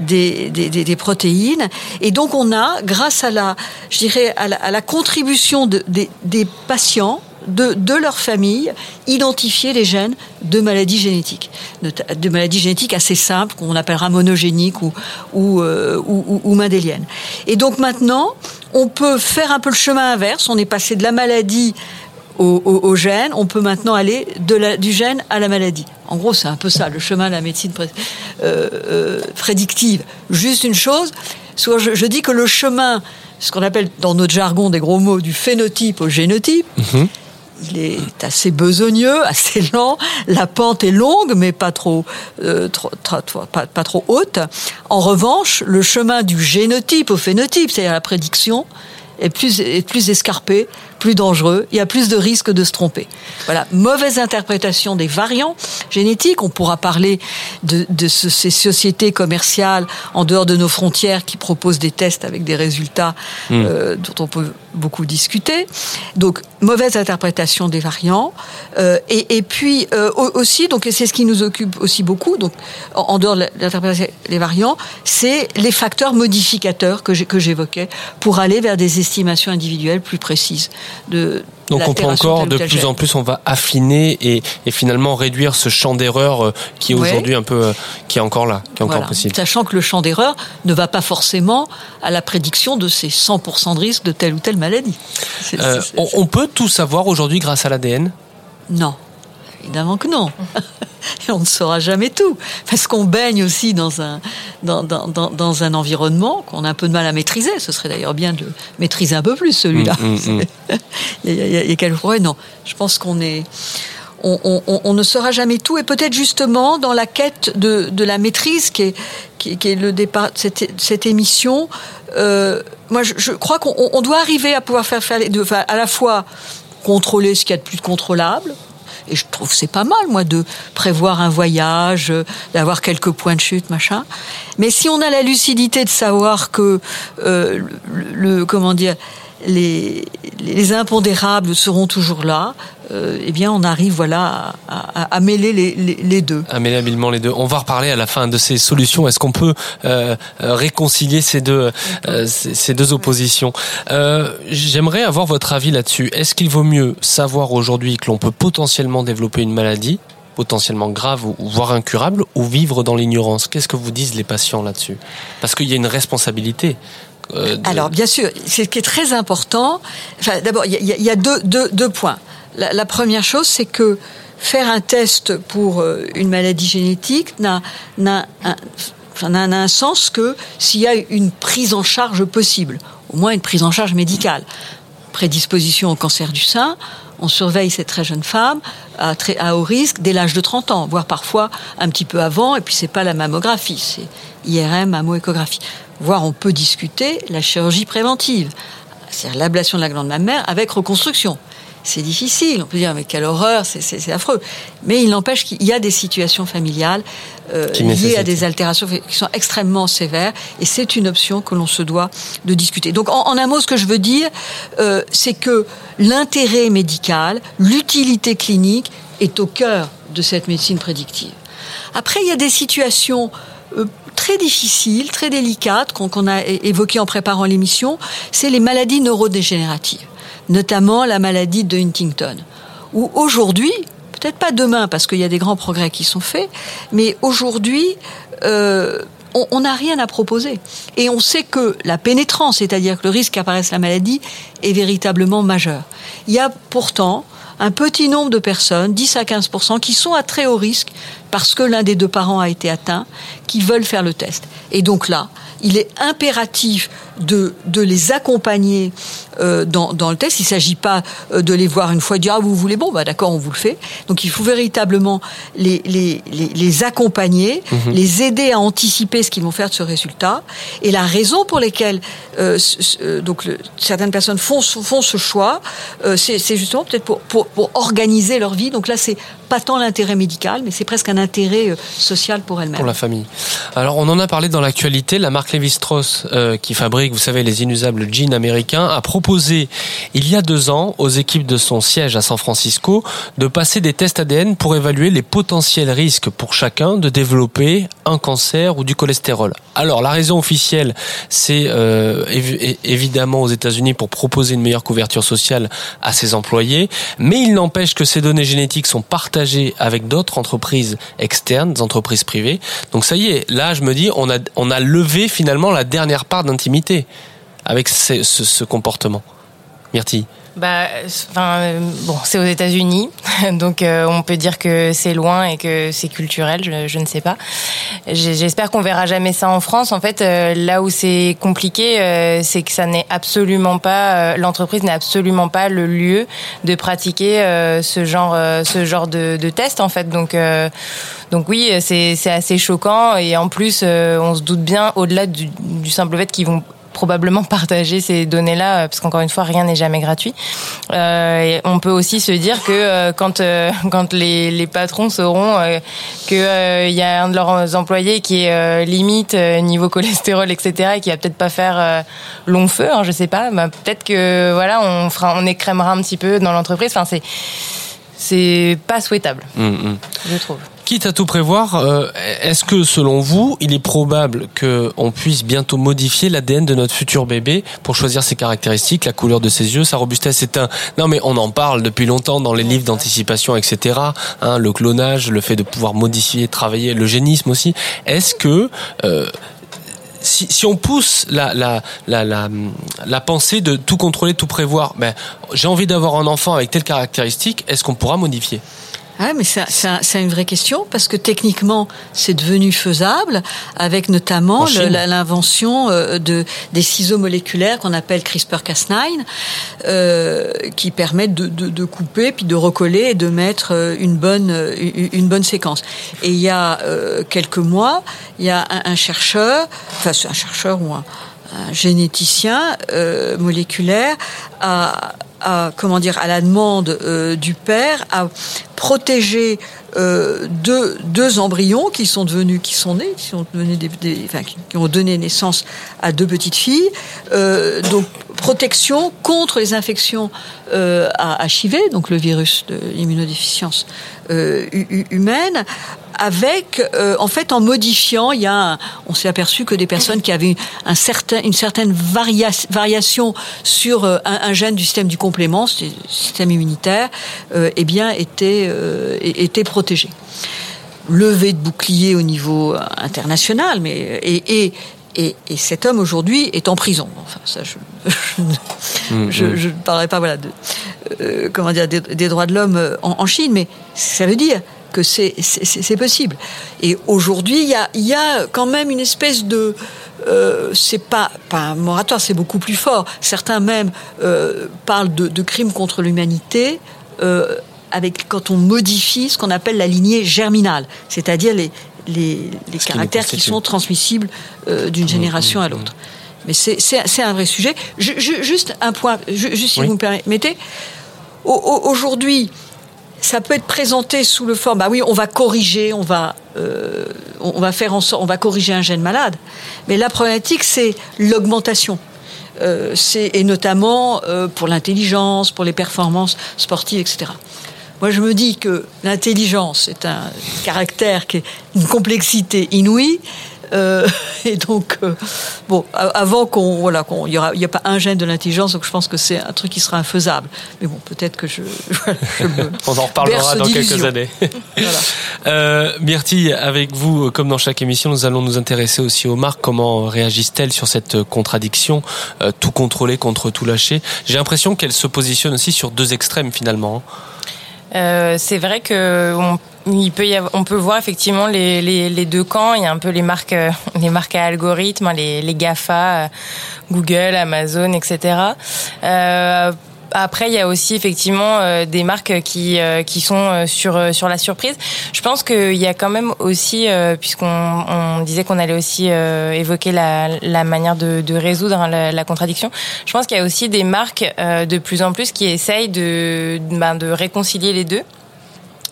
des, des, protéines. Et donc on a, grâce à la, je dirais, à la, contribution de, des, patients, de, de, leur famille identifier les gènes de maladies génétiques, de, maladies génétiques assez simples qu'on appellera monogéniques ou, ou, euh, ou, ou, mendéliennes. Et donc maintenant, on peut faire un peu le chemin inverse. On est passé de la maladie au, au, gène, on peut maintenant aller de la, du gène à la maladie. En gros, c'est un peu ça, le chemin de la médecine euh, euh, prédictive. Juste une chose, soit je, je, dis que le chemin, ce qu'on appelle dans notre jargon des gros mots, du phénotype au génotype, mhm. il est assez besogneux, assez lent. La pente est longue, mais pas trop, euh, trop, trop pas, pas, trop haute. En revanche, le chemin du génotype au phénotype, c'est-à-dire la prédiction, est plus, est plus escarpé plus dangereux, il y a plus de risques de se tromper. Voilà, mauvaise interprétation des variants génétiques. On pourra parler de, de ce- ces sociétés commerciales en dehors de nos frontières qui proposent des tests avec des résultats
Mm.
euh, dont on peut beaucoup discuter. Donc mauvaise interprétation des variants Euh, et, et puis euh, au- aussi donc et c'est ce qui nous occupe aussi beaucoup donc en, en dehors de l'interprétation des variants c'est les facteurs modificateurs que j'évoquais pour aller vers des estimations individuelles plus précises de
Donc on peut encore de plus en plus on va affiner et, et finalement réduire ce champ d'erreur euh, qui est
Ouais.
aujourd'hui un peu euh, qui est encore là, qui est encore
Voilà.
possible.
Sachant que le champ d'erreur ne va pas forcément à la prédiction de ces 100% de risque de telle ou telle maladie.
Euh, on peut tout savoir aujourd'hui grâce à l'ADN
Non, évidemment que non. <laughs> Et on ne saura jamais tout. Parce qu'on baigne aussi dans un, dans, dans, dans, dans un environnement qu'on a un peu de mal à maîtriser. Ce serait d'ailleurs bien de le maîtriser un peu plus, celui-là.
Mm, mm, mm. <laughs>
il y a, il y a- quelques ouais, non. Je pense qu'on est. On, on- ne saura jamais tout et peut-être justement dans la quête de, de la maîtrise qui est, qui, est- qui est le départ de cette, cette émission. euh, moi, je, je crois qu'on on- on doit arriver à pouvoir faire, faire les deux, enfin, à la fois contrôler ce qu'il y a de plus contrôlable. Et je trouve c'est pas mal, moi, de prévoir un voyage, euh, d'avoir quelques points de chute, machin. Mais si on a la lucidité de savoir que euh, le- comment dire, les, les impondérables seront toujours là, euh, eh bien, on arrive, voilà, à, à- à mêler les, les- les deux.
Amélie habilement les deux. On va reparler à la fin de ces solutions. Est-ce qu'on peut euh, euh, réconcilier ces deux, euh, ces, ces deux oppositions? Euh, J'aimerais avoir votre avis là-dessus. Est-ce qu'il vaut mieux savoir aujourd'hui que l'on peut potentiellement développer une maladie potentiellement grave ou voire incurable ou vivre dans l'ignorance? Qu'est-ce que vous disent les patients là-dessus? Parce qu'il y a une responsabilité. Euh,
Alors, bien sûr, ce qui est très important, d'abord, il y a, deux, points. La, première chose, c'est que faire un test pour euh, une maladie génétique n'a n'a- n'a un sens que s'il y a une prise en charge possible, au moins une prise en charge médicale. Prédisposition au cancer du sein, on surveille cette très jeune femme à, très, à haut risque dès l'âge de 30 ans, voire parfois un petit peu avant, et puis c'est pas la mammographie, c'est IRM, mammo-échographie. Voire on peut discuter la chirurgie préventive, c'est-à-dire l'ablation de la glande mammaire avec reconstruction. C'est difficile, on peut dire mais quelle horreur, c'est- affreux. Mais il n'empêche qu'il y a des situations familiales euh, liées à des altérations qui sont extrêmement sévères et c'est une option que l'on se doit de discuter. Donc en, en un mot, ce que je veux dire, euh, c'est que l'intérêt médical, l'utilité clinique est au cœur de cette médecine prédictive. Après, il y a des situations euh, très difficiles, très délicates qu'on a évoquées en préparant l'émission, c'est les maladies neurodégénératives, notamment la maladie de Huntington, où aujourd'hui, peut-être pas demain parce qu'il y a des grands progrès qui sont faits, mais aujourd'hui, euh, on n'a rien à proposer. Et on sait que la pénétrance, c'est-à-dire que le risque qu'apparaisse la maladie, est véritablement majeur. Il y a pourtant un petit nombre de personnes, 10 à 15 qui sont à très haut risque parce que l'un des deux parents a été atteint, qui veulent faire le test. Et donc là, il est impératif de, de les accompagner euh, dans, dans le test. Il ne s'agit pas euh, de les voir une fois et dire ah vous voulez bon bah d'accord on vous le fait. Donc il faut véritablement les les, les, les accompagner,
Mhm.
les aider à anticiper ce qu'ils vont faire de ce résultat. Et la raison pour laquelle euh, donc le- certaines personnes font ce- font ce choix, euh, c'est justement peut-être pour, pour pour organiser leur vie. Donc là c'est pas tant l'intérêt médical, mais c'est presque un intérêt social pour elles-mêmes.
Pour la famille. Alors, on en a parlé dans l'actualité. La marque Lévi-Strauss, qui fabrique, vous savez, les inusables jeans américains, a proposé, il y a deux ans, aux équipes de son siège à San Francisco, de passer des tests ADN pour évaluer les potentiels risques pour chacun de développer un cancer ou du cholestérol. Alors, la raison officielle, c'est euh, évidemment aux États-Unis pour proposer une meilleure couverture sociale à ses employés, mais il n'empêche que ces données génétiques sont partagées avec d'autres entreprises externes, entreprises privées. Donc ça y est, là je me dis, on a, on a levé finalement la dernière part d'intimité avec ce, comportement. Myrtille.
Bah, enfin, bon, c'est aux États-Unis, <laughs> donc euh, on peut dire que c'est loin et que c'est culturel. Je, ne sais pas. J'espère qu'on verra jamais ça en France. En fait, euh, là où c'est compliqué, euh, c'est que ça n'est absolument pas, l'entreprise n'est absolument pas le lieu de pratiquer ce genre, ce genre de, test en fait. Donc, donc oui, c'est assez choquant et en plus, on se doute bien au-delà du simple fait qu'ils vont probablement partager ces données-là, euh, parce qu'encore une fois, rien n'est jamais gratuit. Euh, et on peut aussi se dire que euh, quand <laughs> quand les, les patrons sauront euh, que euh, il y a un de leurs employés qui est limite niveau cholestérol, etc., et qui va peut-être pas faire long feu, hein, je sais pas, bah, peut-être que voilà, on fera, on écrémera un petit peu dans l'entreprise. Enfin, c'est c'est pas souhaitable,
Hum, hum.
je trouve.
Quitte à tout prévoir, euh, est-ce que selon vous, il est probable qu'on puisse bientôt modifier l'ADN de notre futur bébé pour choisir ses caractéristiques, la couleur de ses yeux, sa robustesse? C'est un non mais on en parle depuis longtemps dans les livres d'anticipation, etc. Hein, le clonage, le fait de pouvoir modifier, travailler, l'eugénisme aussi. Est-ce que euh, si, on pousse la pensée de tout contrôler, tout prévoir, ben, j'ai envie d'avoir un enfant avec telle caractéristique, est-ce qu'on pourra modifier?
Ah, mais c'est une vraie question parce que techniquement, c'est devenu faisable avec notamment l'invention euh, de des ciseaux moléculaires qu'on appelle CRISPR-Cas9, euh, qui permettent de, de- de couper puis de recoller et de mettre euh, une bonne euh, une une bonne séquence. Et il y a euh, quelques mois, il y a un, un chercheur, enfin c'est un chercheur ou un, un généticien euh, moléculaire a, a, comment dire à la demande euh, du père a protégé euh, deux, deux embryons qui sont devenus qui sont nés qui ont donné naissance à deux petites filles. Donc protection contre les infections à HIV donc le virus de l'immunodéficience euh, hu- hu- humaine avec euh, en fait en modifiant il y a un- on s'est aperçu que des personnes qui avaient un certain une certaine varia- variation sur euh, un, gène du système du complément système immunitaire eh bien étaient étaient protégées levée de bouclier au niveau international mais et et, et cet homme aujourd'hui est en prison. Enfin, ça, je, je, <laughs>
Mm,
je,
mm.
je ne parlerai pas, voilà, de, euh, comment dire, des, des droits de l'homme euh, en, en Chine, mais ça veut dire que c'est possible. Et aujourd'hui, il y a, il y a quand même une espèce de euh, c'est pas pas un moratoire, c'est beaucoup plus fort. Certains même euh, parlent de, de crimes contre l'humanité. Avec quand on modifie ce qu'on appelle la lignée germinale, c'est-à-dire les, les, caractères qui sont transmissibles euh, d'une génération à l'autre. Mais c'est- un vrai sujet. Ju- ju- juste un point, ju- juste si
Oui.
vous me permettez. Au- au- Aujourd'hui, ça peut être présenté sous le forme, bah oui, on va corriger, on va, euh, on va faire en sorte, on va corriger un gène malade. Mais la problématique, c'est l'augmentation. Euh, et notamment euh, pour l'intelligence, pour les performances sportives, etc. Moi, je me dis que l'intelligence est un caractère qui est une complexité inouïe. Euh, <laughs> et donc, euh, bon, avant qu'on, voilà, qu'on, il y aura, il y a pas un gène de l'intelligence, donc je pense que c'est un truc qui sera infaisable. Mais bon, peut-être que je, <laughs> voilà, je me <laughs>
On en reparlera dans quelques années. Euh, Myrtille, avec vous, euh, comme dans chaque émission, nous allons nous intéresser aussi aux marques. Comment réagissent-elles sur cette euh, contradiction euh, Tout contrôler contre tout lâcher? J'ai l'impression qu'elles se positionnent aussi sur deux extrêmes finalement. hein.
Euh, c'est vrai que on, il peut y avoir- on peut voir effectivement les, les, les deux camps. Il y a un peu les marques, euh, les marques à algorithmes, hein, les, les Gafa, euh, Google, Amazon, etc. Euh, après, il y a aussi effectivement euh, des marques qui euh, qui sont euh, sur sur la surprise. Je pense qu'il y a quand même aussi, puisqu'on on disait qu'on allait aussi évoquer la, la manière de, de résoudre hein, la, la contradiction. Je pense qu'il y a aussi des marques de plus en plus qui essayent de ben, de réconcilier les deux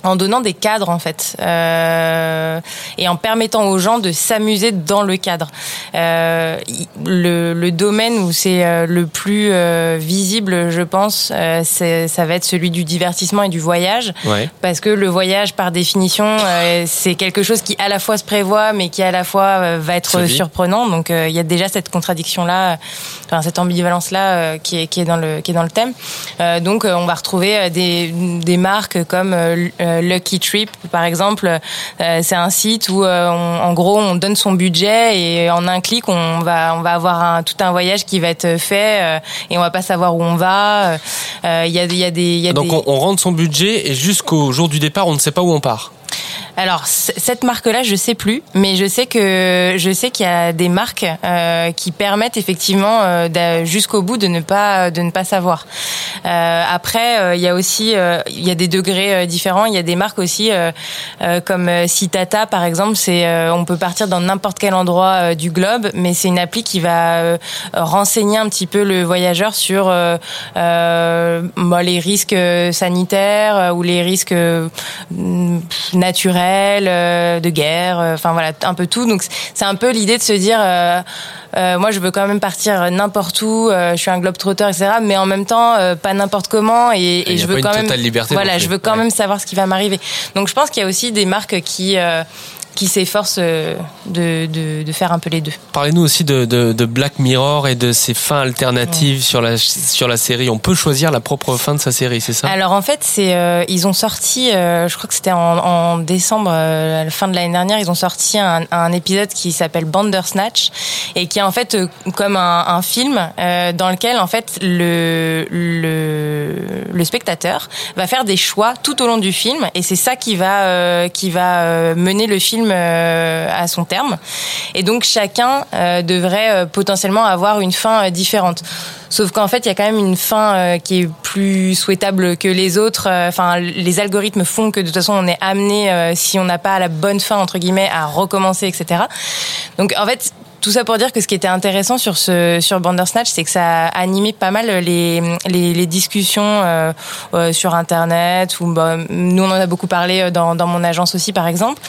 en donnant des cadres en fait euh, et en permettant aux gens de s'amuser dans le cadre. Euh, le, le domaine où c'est euh, le plus euh, visible, je pense, euh, ça va être celui du divertissement et du voyage,
Ouais.
parce que le voyage, par définition, euh, c'est quelque chose qui à la fois se prévoit, mais qui à la fois va être surprenant. Donc euh, il y a déjà cette contradiction là, enfin cette ambivalence là qui est qui est dans le qui est dans le thème. Euh, donc euh, on va retrouver des des marques comme Lucky Trip par exemple. Euh, c'est un site où euh, on- en gros on donne son budget et en un clic on va on va avoir un, tout un voyage qui va être fait euh, et on va pas savoir où on va. Euh, Il y a il y a des il y a
Donc
des-
on, on rentre son budget et jusqu'au jour du départ, on ne sait pas où on part.
Alors cette marque-là, je sais plus, mais je sais que je sais qu'il y a des marques euh, qui permettent effectivement euh, jusqu'au bout de ne pas de ne pas savoir. Euh, après, euh, il y a aussi euh, il y a des degrés euh, différents. Il y a des marques aussi comme Citata par exemple. C'est on peut partir dans n'importe quel endroit du globe, mais c'est une appli qui va renseigner un petit peu le voyageur sur bah, les risques sanitaires ou les risques naturels, euh, de guerre, euh, enfin voilà, un peu tout. Donc c'est un peu l'idée de se dire, euh, euh, moi je veux quand même partir n'importe où, euh, je suis un globe trotteur, etc. Mais en même temps, euh, pas n'importe comment, et,
Et
je veux quand même,
totale liberté
voilà, je veux quand même savoir ce qui va m'arriver. Donc je pense qu'il y a aussi des marques qui euh, qui s'efforcent euh, de, de, de faire un peu les deux.
Parlez-nous aussi de, Black Mirror et de ses fins alternatives sur, la, sur la série. On peut choisir la propre fin de sa série, c'est ça?
Alors en fait, c'est euh, ils ont sorti, euh, je crois que c'était en, en décembre, euh, à la fin de l'année dernière, ils ont sorti un, un épisode qui s'appelle Bandersnatch et qui est en fait comme un, un film dans lequel en fait le, le le spectateur va faire des choix tout au long du film et c'est ça qui va qui va mener le film euh, à son terme. Et donc chacun euh, devrait euh, potentiellement avoir une fin différente. Sauf qu'en fait, il y a quand même une fin qui est plus souhaitable que les autres. Enfin, les algorithmes font que de toute façon, on est amené, si on n'a pas la bonne fin entre guillemets, à recommencer, etc. Donc, en fait. Tout ça pour dire que ce qui était intéressant sur ce sur Bandersnatch, c'est que ça a animé pas mal les les, les discussions euh, euh, sur internet ou bah, nous on en a beaucoup parlé dans dans mon agence aussi par exemple.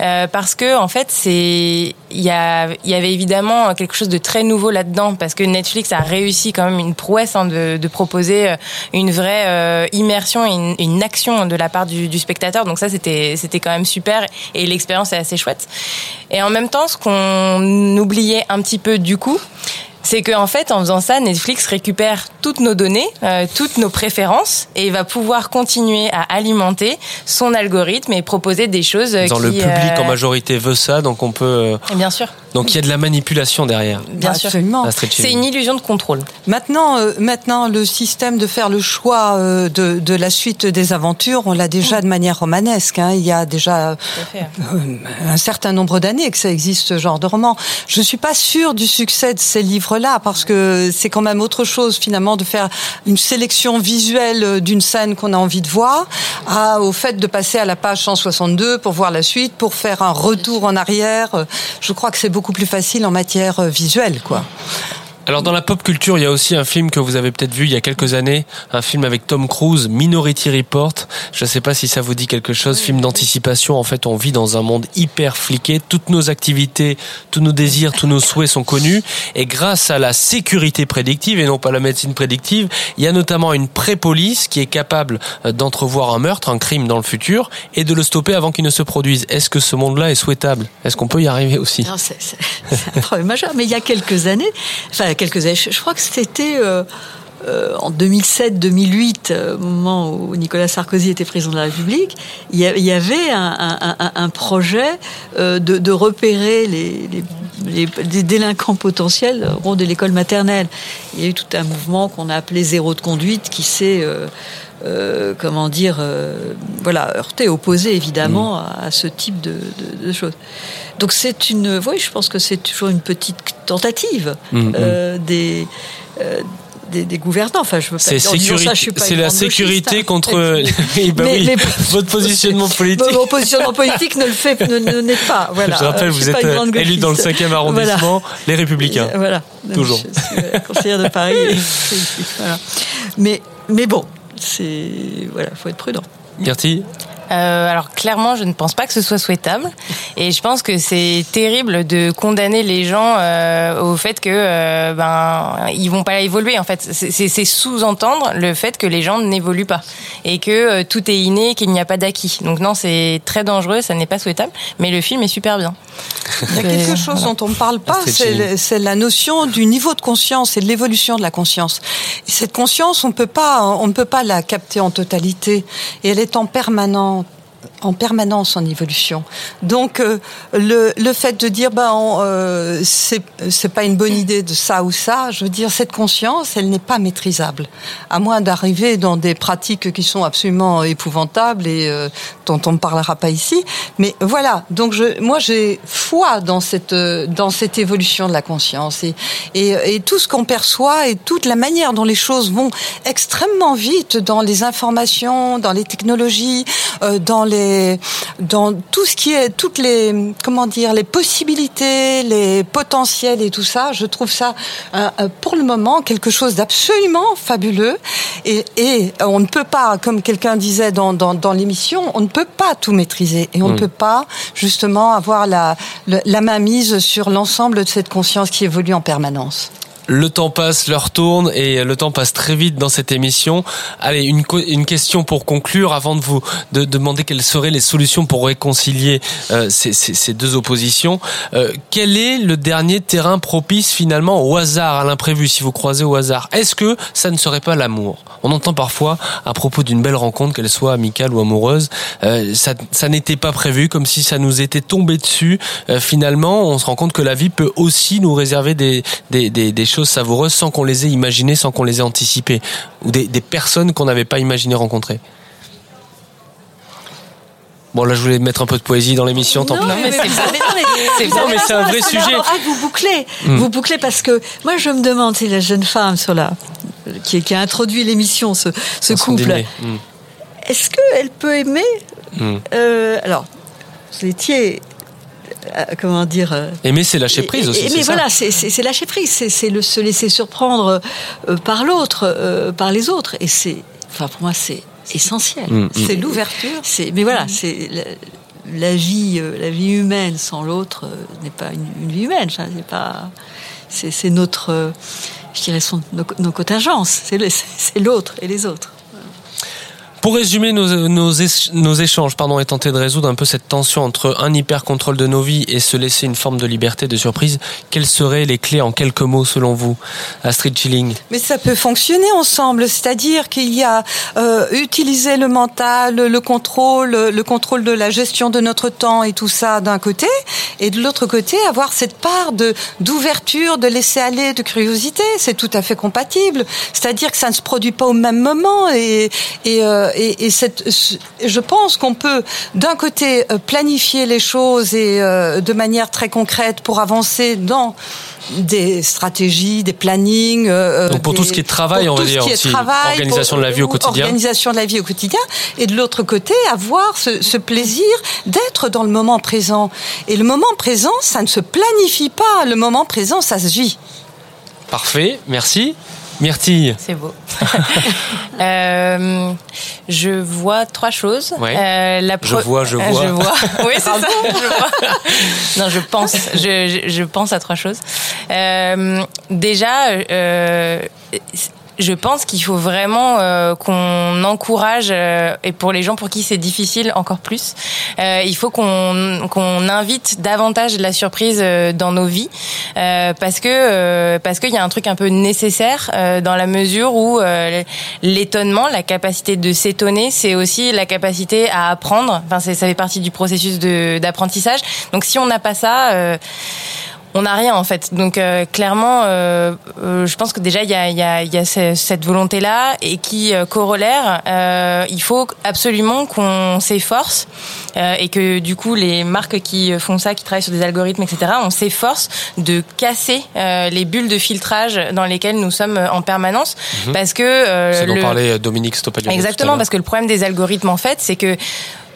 Euh, parce que en fait c'est il y a il y avait évidemment quelque chose de très nouveau là-dedans parce que Netflix a réussi quand même une prouesse hein, de de proposer une vraie euh, immersion une, une action de la part du, du spectateur. Donc ça c'était c'était quand même super et l'expérience est assez chouette. Et en même temps ce qu'on oubliait un petit peu du coup c'est qu'en en fait, en faisant ça, Netflix récupère toutes nos données, euh, toutes nos préférences, et va pouvoir continuer à alimenter son algorithme et proposer des choses
Dans
qui,
le public
euh,
en majorité veut ça, donc on peut. euh,
Bien sûr.
Donc il y a de la manipulation derrière.
Bien sûr.
Absolument.
C'est une illusion de contrôle.
Maintenant, euh, maintenant, le système de faire le choix euh, de, de la suite des aventures, on l'a déjà de manière romanesque. hein. Il y a déjà euh, un certain nombre d'années que ça existe ce genre de roman. Je suis pas sûre du succès de ces parce que c'est quand même autre chose finalement de faire une sélection visuelle euh, d'une scène qu'on a envie de voir, au fait de passer à la page 162 pour voir la suite, pour faire un retour en arrière. Euh, Je crois que c'est beaucoup plus facile en matière euh, visuelle, quoi.
Alors dans la pop culture, il y a aussi un film que vous avez peut-être vu il y a quelques années, un film avec Tom Cruise, Minority Report. Je ne sais pas si ça vous dit quelque chose, film d'anticipation. En fait, on vit dans un monde hyper fliqué. Toutes nos activités, tous nos désirs, tous nos souhaits sont connus. Et grâce à la sécurité prédictive et non pas la médecine prédictive, il y a notamment une pré-police qui est capable euh, d'entrevoir un meurtre, un crime dans le futur et de le stopper avant qu'il ne se produise. Est-ce que ce monde-là est souhaitable? Est-ce qu'on peut y arriver aussi?
C'est un problème majeur. Mais il y a quelques années, enfin quelques années, je, je crois que c'était euh, en 2007-2008, euh, au moment où Nicolas Sarkozy était président de la République, il y, avait un, un- un- un projet euh, de, de repérer les, les, les- des délinquants potentiels au rond de l'école maternelle. Il y a eu tout un mouvement qu'on a appelé zéro de conduite qui s'est euh, euh, comment dire, euh, voilà, heurté, opposé évidemment à, à ce type de, de- de choses. Donc c'est une, oui, je pense que c'est toujours une petite tentative
Mhm.
euh, des, des des gouvernants. Enfin, je veux pas dire-
sécurité-
ça, je suis pas
c'est la sécurité
hein.
contre-
Mais- <laughs>
oui,
mais- <laughs>
votre positionnement <laughs> politique.
Mon positionnement politique ne le fait, ne, ne- n'est pas. Voilà.
Je rappelle,
Euh,
vous êtes
grande
élu dans le
gauchiste.
5e arrondissement, les Républicains.
Euh, Voilà.
Toujours.
Je suis euh, conseillère de Paris. et. Voilà. Mais, mais bon, c'est voilà, faut être prudent.
Gertie
Euh, alors clairement, je ne pense pas que ce soit souhaitable, et je pense que c'est terrible de condamner les gens euh, au fait que euh, ben ils vont pas évoluer. En fait, c'est- sous-entendre le fait que les gens n'évoluent pas et que euh, tout est inné, qu'il n'y a pas d'acquis. Donc non, c'est très dangereux, ça n'est pas souhaitable. Mais le film est super bien.
Il y a quelque chose dont on ne parle pas, c'est la notion du niveau de conscience et de l'évolution de la conscience. Et cette conscience, on peut pas, on ne peut pas la capter en totalité, et elle est en permanente en permanence en évolution. Donc euh, le, le fait de dire ben euh, c'est c'est pas une bonne idée de ça ou ça, je veux dire cette conscience, elle n'est pas maîtrisable, à moins d'arriver dans des pratiques qui sont absolument épouvantables et euh, dont on ne parlera pas ici. Mais voilà, donc je, moi j'ai foi dans cette dans cette évolution de la conscience et et, tout ce qu'on perçoit et toute la manière dont les choses vont extrêmement vite dans les informations, dans les technologies, dans les dans tout ce qui est toutes les comment dire les possibilités, les potentiels et tout ça. Je trouve ça euh, euh, pour le moment quelque chose d'absolument fabuleux et, et on ne peut pas, comme quelqu'un disait dans, dans, dans l'émission, on ne peut pas tout maîtriser et on ne
Mm.
peut pas justement avoir la main mise sur l'ensemble de cette conscience qui évolue en permanence.
Le temps passe, l'heure tourne et le temps passe très vite dans cette émission. Allez, une, une question pour conclure avant de vous de demander quelles seraient les solutions pour réconcilier euh, ces, ces- ces deux oppositions. Euh, quel est le dernier terrain propice finalement au hasard, à l'imprévu, si vous croisez au hasard? Est-ce que ça ne serait pas l'amour? On entend parfois à propos d'une belle rencontre, qu'elle soit amicale ou amoureuse, euh, ça, ça n'était pas prévu, comme si ça nous était tombé dessus. Euh, finalement, on se rend compte que la vie peut aussi nous réserver des, des, des, des choses savoureuses sans qu'on les ait imaginées, sans qu'on les ait anticipées, ou des, des personnes qu'on n'avait pas imaginé rencontrer. Bon, là, je voulais mettre un peu de poésie dans l'émission. tant pis.
non, mais-
C'est <laughs>
vous
bon,
avez
mais c'est un vrai sujet.
ah, vous bouclez,
Mm.
vous bouclez parce que moi je me demande si la jeune femme sur la qui, qui a introduit l'émission, ce, couple.
Mm.
est-ce qu'elle peut aimer
Mm.
euh, Alors, vous étiez comment dire euh,
Aimer, c'est lâcher prise aussi.
mais voilà, c'est- lâcher prise, c'est le se laisser surprendre euh, par l'autre, euh, par les autres, et c'est, enfin pour moi c'est essentiel.
Mm, mm.
C'est l'ouverture.
C'est, mais voilà, c'est la, la vie, euh, la vie humaine sans l'autre euh, n'est pas une, une vie humaine. C'est pas, c'est, notre, euh, je dirais, son, nos, nos contingences. <laughs> C'est l'autre et les autres.
Pour résumer nos, nos, nos échanges pardon, et tenter de résoudre un peu cette tension entre un hyper-contrôle de nos vies et se laisser une forme de liberté, de surprise, quelles seraient les clés en quelques mots selon vous Astrid Chilling
Mais ça peut fonctionner ensemble, c'est-à-dire qu'il y a euh, utiliser le mental, le contrôle, le contrôle de la gestion de notre temps et tout ça d'un côté, et de l'autre côté avoir cette part de d'ouverture, de laisser aller, de curiosité. C'est tout à fait compatible. C'est-à-dire que ça ne se produit pas au même moment et et euh, et, et cette, ce- je pense qu'on peut d'un côté euh, planifier les choses et euh, de manière très concrète pour avancer dans des stratégies, des plannings. euh,
Donc pour
des-
tout ce qui est travail,
pour
on va
tout ce
dire
qui est
aussi,
travail,
organisation de la vie au
pour-
quotidien.
Organisation de la vie au quotidien. Et de l'autre côté, avoir ce, ce plaisir d'être dans le moment présent. Et le moment présent, ça ne se planifie pas. Le moment présent, ça se vit.
Parfait, merci. Myrtille
C'est beau. <laughs> Euh, je vois trois choses.
Ouais.
Euh, la
Je <laughs> vois, je vois.
je vois. <laughs> Oui, c'est ça. Je vois. Non, je pense. Je, pense à trois choses. Euh, déjà, je pense qu'il faut vraiment euh, qu'on encourage euh, et pour les gens pour qui c'est difficile encore plus, euh, il faut qu'on qu'on invite davantage de la surprise euh, dans nos vies euh, parce que euh, parce qu'il y a un truc un peu nécessaire dans la mesure où l'étonnement, la capacité de s'étonner, c'est aussi la capacité à apprendre. Enfin, ça fait partie du processus d'apprentissage. Donc si on n'a pas ça. On n'a rien en fait. Donc euh, clairement, euh, euh, je pense que déjà il y a, y a, y a ce- cette volonté là et qui euh, corollaire, euh, il faut absolument qu'on s'efforce euh, et que du coup les marques qui font ça, qui travaillent sur des algorithmes, etc. On s'efforce de casser euh, les bulles de filtrage dans lesquelles nous sommes en permanence
Mhm.
parce que euh,
C'est dont
le-
parlait Dominique.
Exactement, parce que le problème des algorithmes, en fait, c'est que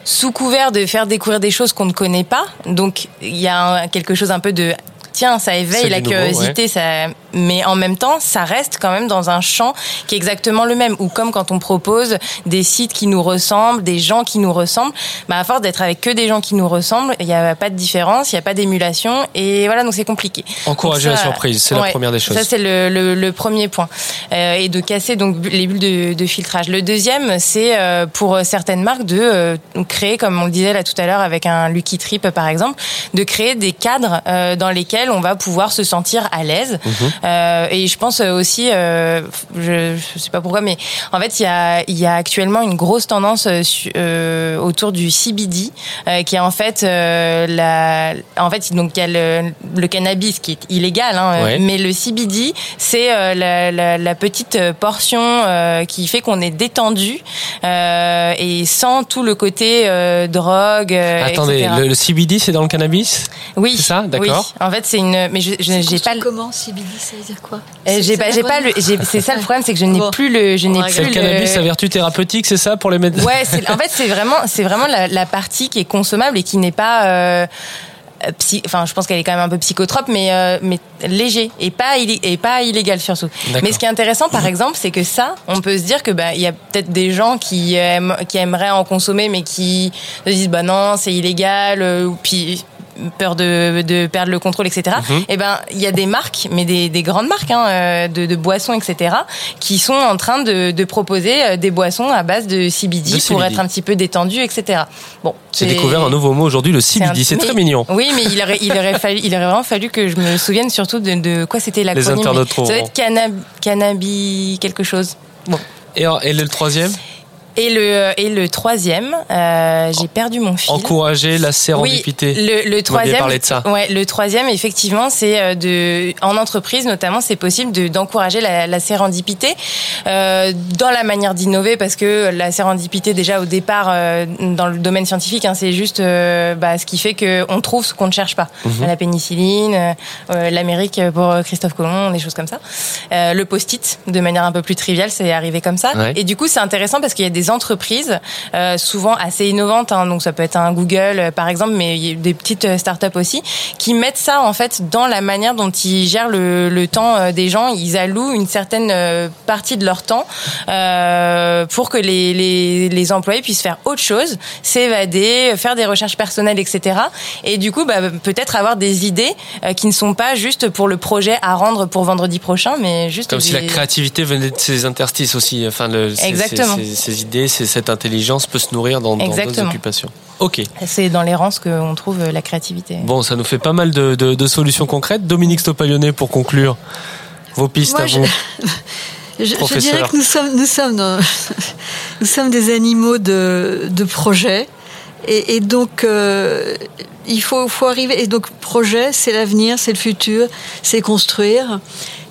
sous couvert de faire découvrir des choses qu'on ne connaît pas, donc il y a quelque chose un peu de tiens, ça éveille la
nouveau,
curiosité, ça, mais en même temps, ça reste quand même dans un champ qui est exactement le même. Ou comme quand on propose des sites qui nous ressemblent, des gens qui nous ressemblent, bah à force d'être avec que des gens qui nous ressemblent, il n'y a pas de différence, il n'y a pas d'émulation, et voilà, donc c'est compliqué.
Encourager la surprise, c'est la première des choses.
Ça, c'est le, le, le premier point. Euh, et de casser donc les bulles de, de filtrage. Le deuxième, c'est euh, pour certaines marques de euh, créer, comme on le disait là tout à l'heure avec un Lucky Trip par exemple, de créer des cadres euh, dans lesquels on va pouvoir se sentir à l'aise.
Mhm.
Et je pense aussi, euh, je, je sais pas pourquoi, mais en fait, il y a, il y a actuellement une grosse tendance euh, su- euh, autour du CBD, euh, qui est en fait euh, la, en fait, donc il y a le, le cannabis qui est illégal, hein,
Ouais.
mais le CBD, c'est euh, la, la, la petite portion euh, qui fait qu'on est détendu euh, et sans tout le côté euh, drogue. euh,
Attendez, le, le CBD, c'est dans le cannabis?
Oui.
C'est ça? D'accord.
Oui. En fait, c'est une. Mais je, je- j'ai pas. le-
Comment CBD, ça veut dire quoi
Eh, J'ai pas, j'ai pas le. j'ai- C'est ça le problème, c'est que je n'ai plus le. Je n'ai
C'est
plus
le cannabis à vertu thérapeutique, c'est ça pour les médecins
Ouais, en fait, c'est vraiment, c'est vraiment la, la partie qui est consommable et qui n'est pas. euh, psy- Enfin, je pense qu'elle est quand même un peu psychotrope, mais euh, mais léger et pas et pas illégal surtout. Mais ce qui est intéressant, par exemple, c'est que ça, on peut se dire que bah il y a peut-être des gens qui aiment, qui aimeraient en consommer, mais qui se disent bah non, c'est illégal, euh, ou puis peur de, de perdre le contrôle, etc.
Mhm.
Et ben, il y a des marques, mais des, des grandes marques hein, euh, de, de boissons, etc., qui sont en train de, de proposer euh, des boissons à base de CBD,
De
pour
CBD.
être un petit peu détendu, etc. Bon,
J'ai
c'est-
découvert un nouveau mot aujourd'hui, le CBD, c'est
un-
très mignon.
Oui, mais il aurait, il aurait fallu, il aurait vraiment fallu que je me souvienne surtout de, de quoi c'était l'acronyme.
internautes
mais Ça doit être cannab, cannabis quelque chose. Bon.
Et, et le troisième?
Et le et le troisième, euh, j'ai perdu mon fil.
Encourager la sérendipité.
Oui, le, troisième.
de ça.
Ouais, le troisième, effectivement, c'est euh, de, en entreprise notamment, c'est possible de d'encourager la, la sérendipité euh, dans la manière d'innover, parce que la sérendipité, déjà au départ, euh, dans le domaine scientifique, hein, c'est juste euh, bah, ce qui fait que on trouve ce qu'on ne cherche pas.
Mhm.
La pénicilline, euh, euh, l'Amérique pour Christophe Colomb, des choses comme ça. Euh, le post-it, de manière un peu plus triviale, c'est arrivé comme ça.
Ouais.
Et du coup, c'est intéressant parce qu'il y a des entreprises, euh, souvent assez innovantes, hein, donc ça peut être un Google euh, par exemple, mais des petites euh, startups aussi, qui mettent ça en fait dans la manière dont ils gèrent le, le temps des gens. Ils allouent une certaine partie de leur temps euh, pour que les, les, les employés puissent faire autre chose, s'évader, faire des recherches personnelles, etc. Et du coup, bah, peut-être avoir des idées qui ne sont pas juste pour le projet à rendre pour vendredi prochain, mais juste
Comme si la créativité venait de ces interstices aussi. Enfin, le,
Exactement.
Ces, ces- ces idées, ces- cette intelligence peut se nourrir dans d'autres occupations. Ok.
C'est dans l'errance qu'on trouve euh, la créativité.
Bon, ça nous fait pas mal de, de- de solutions concrètes. Dominique Stopaglione, pour conclure, vos pistes
Moi,
à
je-
vous.
Je, <laughs> dirais que nous sommes, nous sommes, dans- <laughs> nous sommes des animaux de, de projet. Et, et donc, euh, il faut, faut arriver. Et donc, projet, c'est l'avenir, c'est le futur, c'est construire.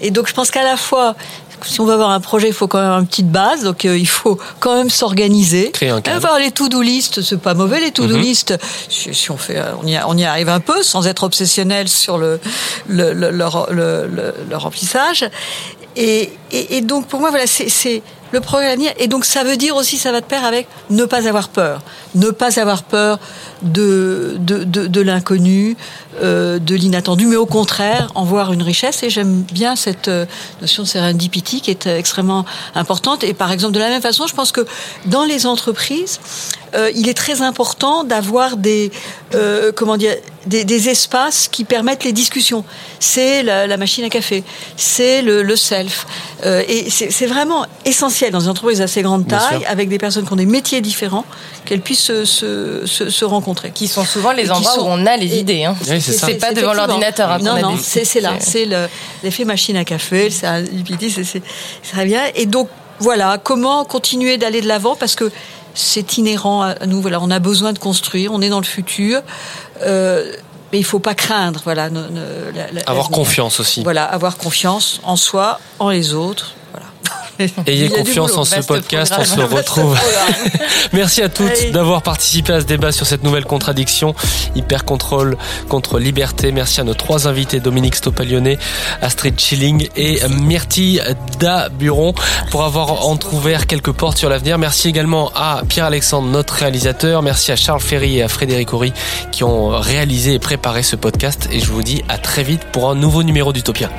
Et donc, je pense qu'à la fois, si on veut avoir un projet, il faut quand même une petite base. Donc, euh, il faut quand même s'organiser.
Créer un cadre.
Avoir les to-do list, c'est pas mauvais les to-do
Mhm.
list. Si, si on fait, euh, on y, a- on y arrive un peu sans être obsessionnel sur le, le, le, le- le- remplissage. Et, et, et donc pour moi voilà c'est le progrès à l'avenir et donc ça veut dire aussi ça va de pair avec ne pas avoir peur ne pas avoir peur de de, de, de l'inconnu euh, de l'inattendu mais au contraire en voir une richesse et j'aime bien cette euh, notion de serendipity qui est extrêmement importante et par exemple de la même façon je pense que dans les entreprises euh, il est très important d'avoir des euh, comment dire des, des espaces qui permettent les discussions. C'est la, la machine à café, c'est le, le self, Euh, et c'est vraiment essentiel dans une entreprise assez grande taille, avec des personnes qui ont des métiers différents, qu'elles puissent se, se, se, se rencontrer.
Qui sont souvent les endroits
sont-
où on a les idées. Hein.
Oui, c'est ça.
Pas devant l'ordinateur. hein,
non, non,
des-
c'est là. C'est le- l'effet machine à café, c'est un UPT, c'est très bien. Et donc, voilà, comment continuer d'aller de l'avant? Parce que c'est inhérent à nous. Voilà, on a besoin de construire, on est dans le futur. Euh, mais il faut pas craindre, voilà. ne- ne- la- la-
Avoir confiance aussi.
Voilà, avoir confiance en soi, en les autres. <laughs>
Ayez confiance
boulot.
en ce podcast, on se <laughs> retrouve. Merci à toutes d'avoir participé à ce débat sur cette nouvelle contradiction, hyper contrôle contre liberté. Merci à nos trois invités, Dominique Stopaglione, Astrid Schilling et Myrtille Daburon, pour avoir entrouvert quelques portes sur l'avenir. Merci également à Pierre-Alexandre, notre réalisateur. Merci à Charles Ferry et à Frédéric Horry qui ont réalisé et préparé ce podcast. Et je vous dis à très vite pour un nouveau numéro d'Utopia.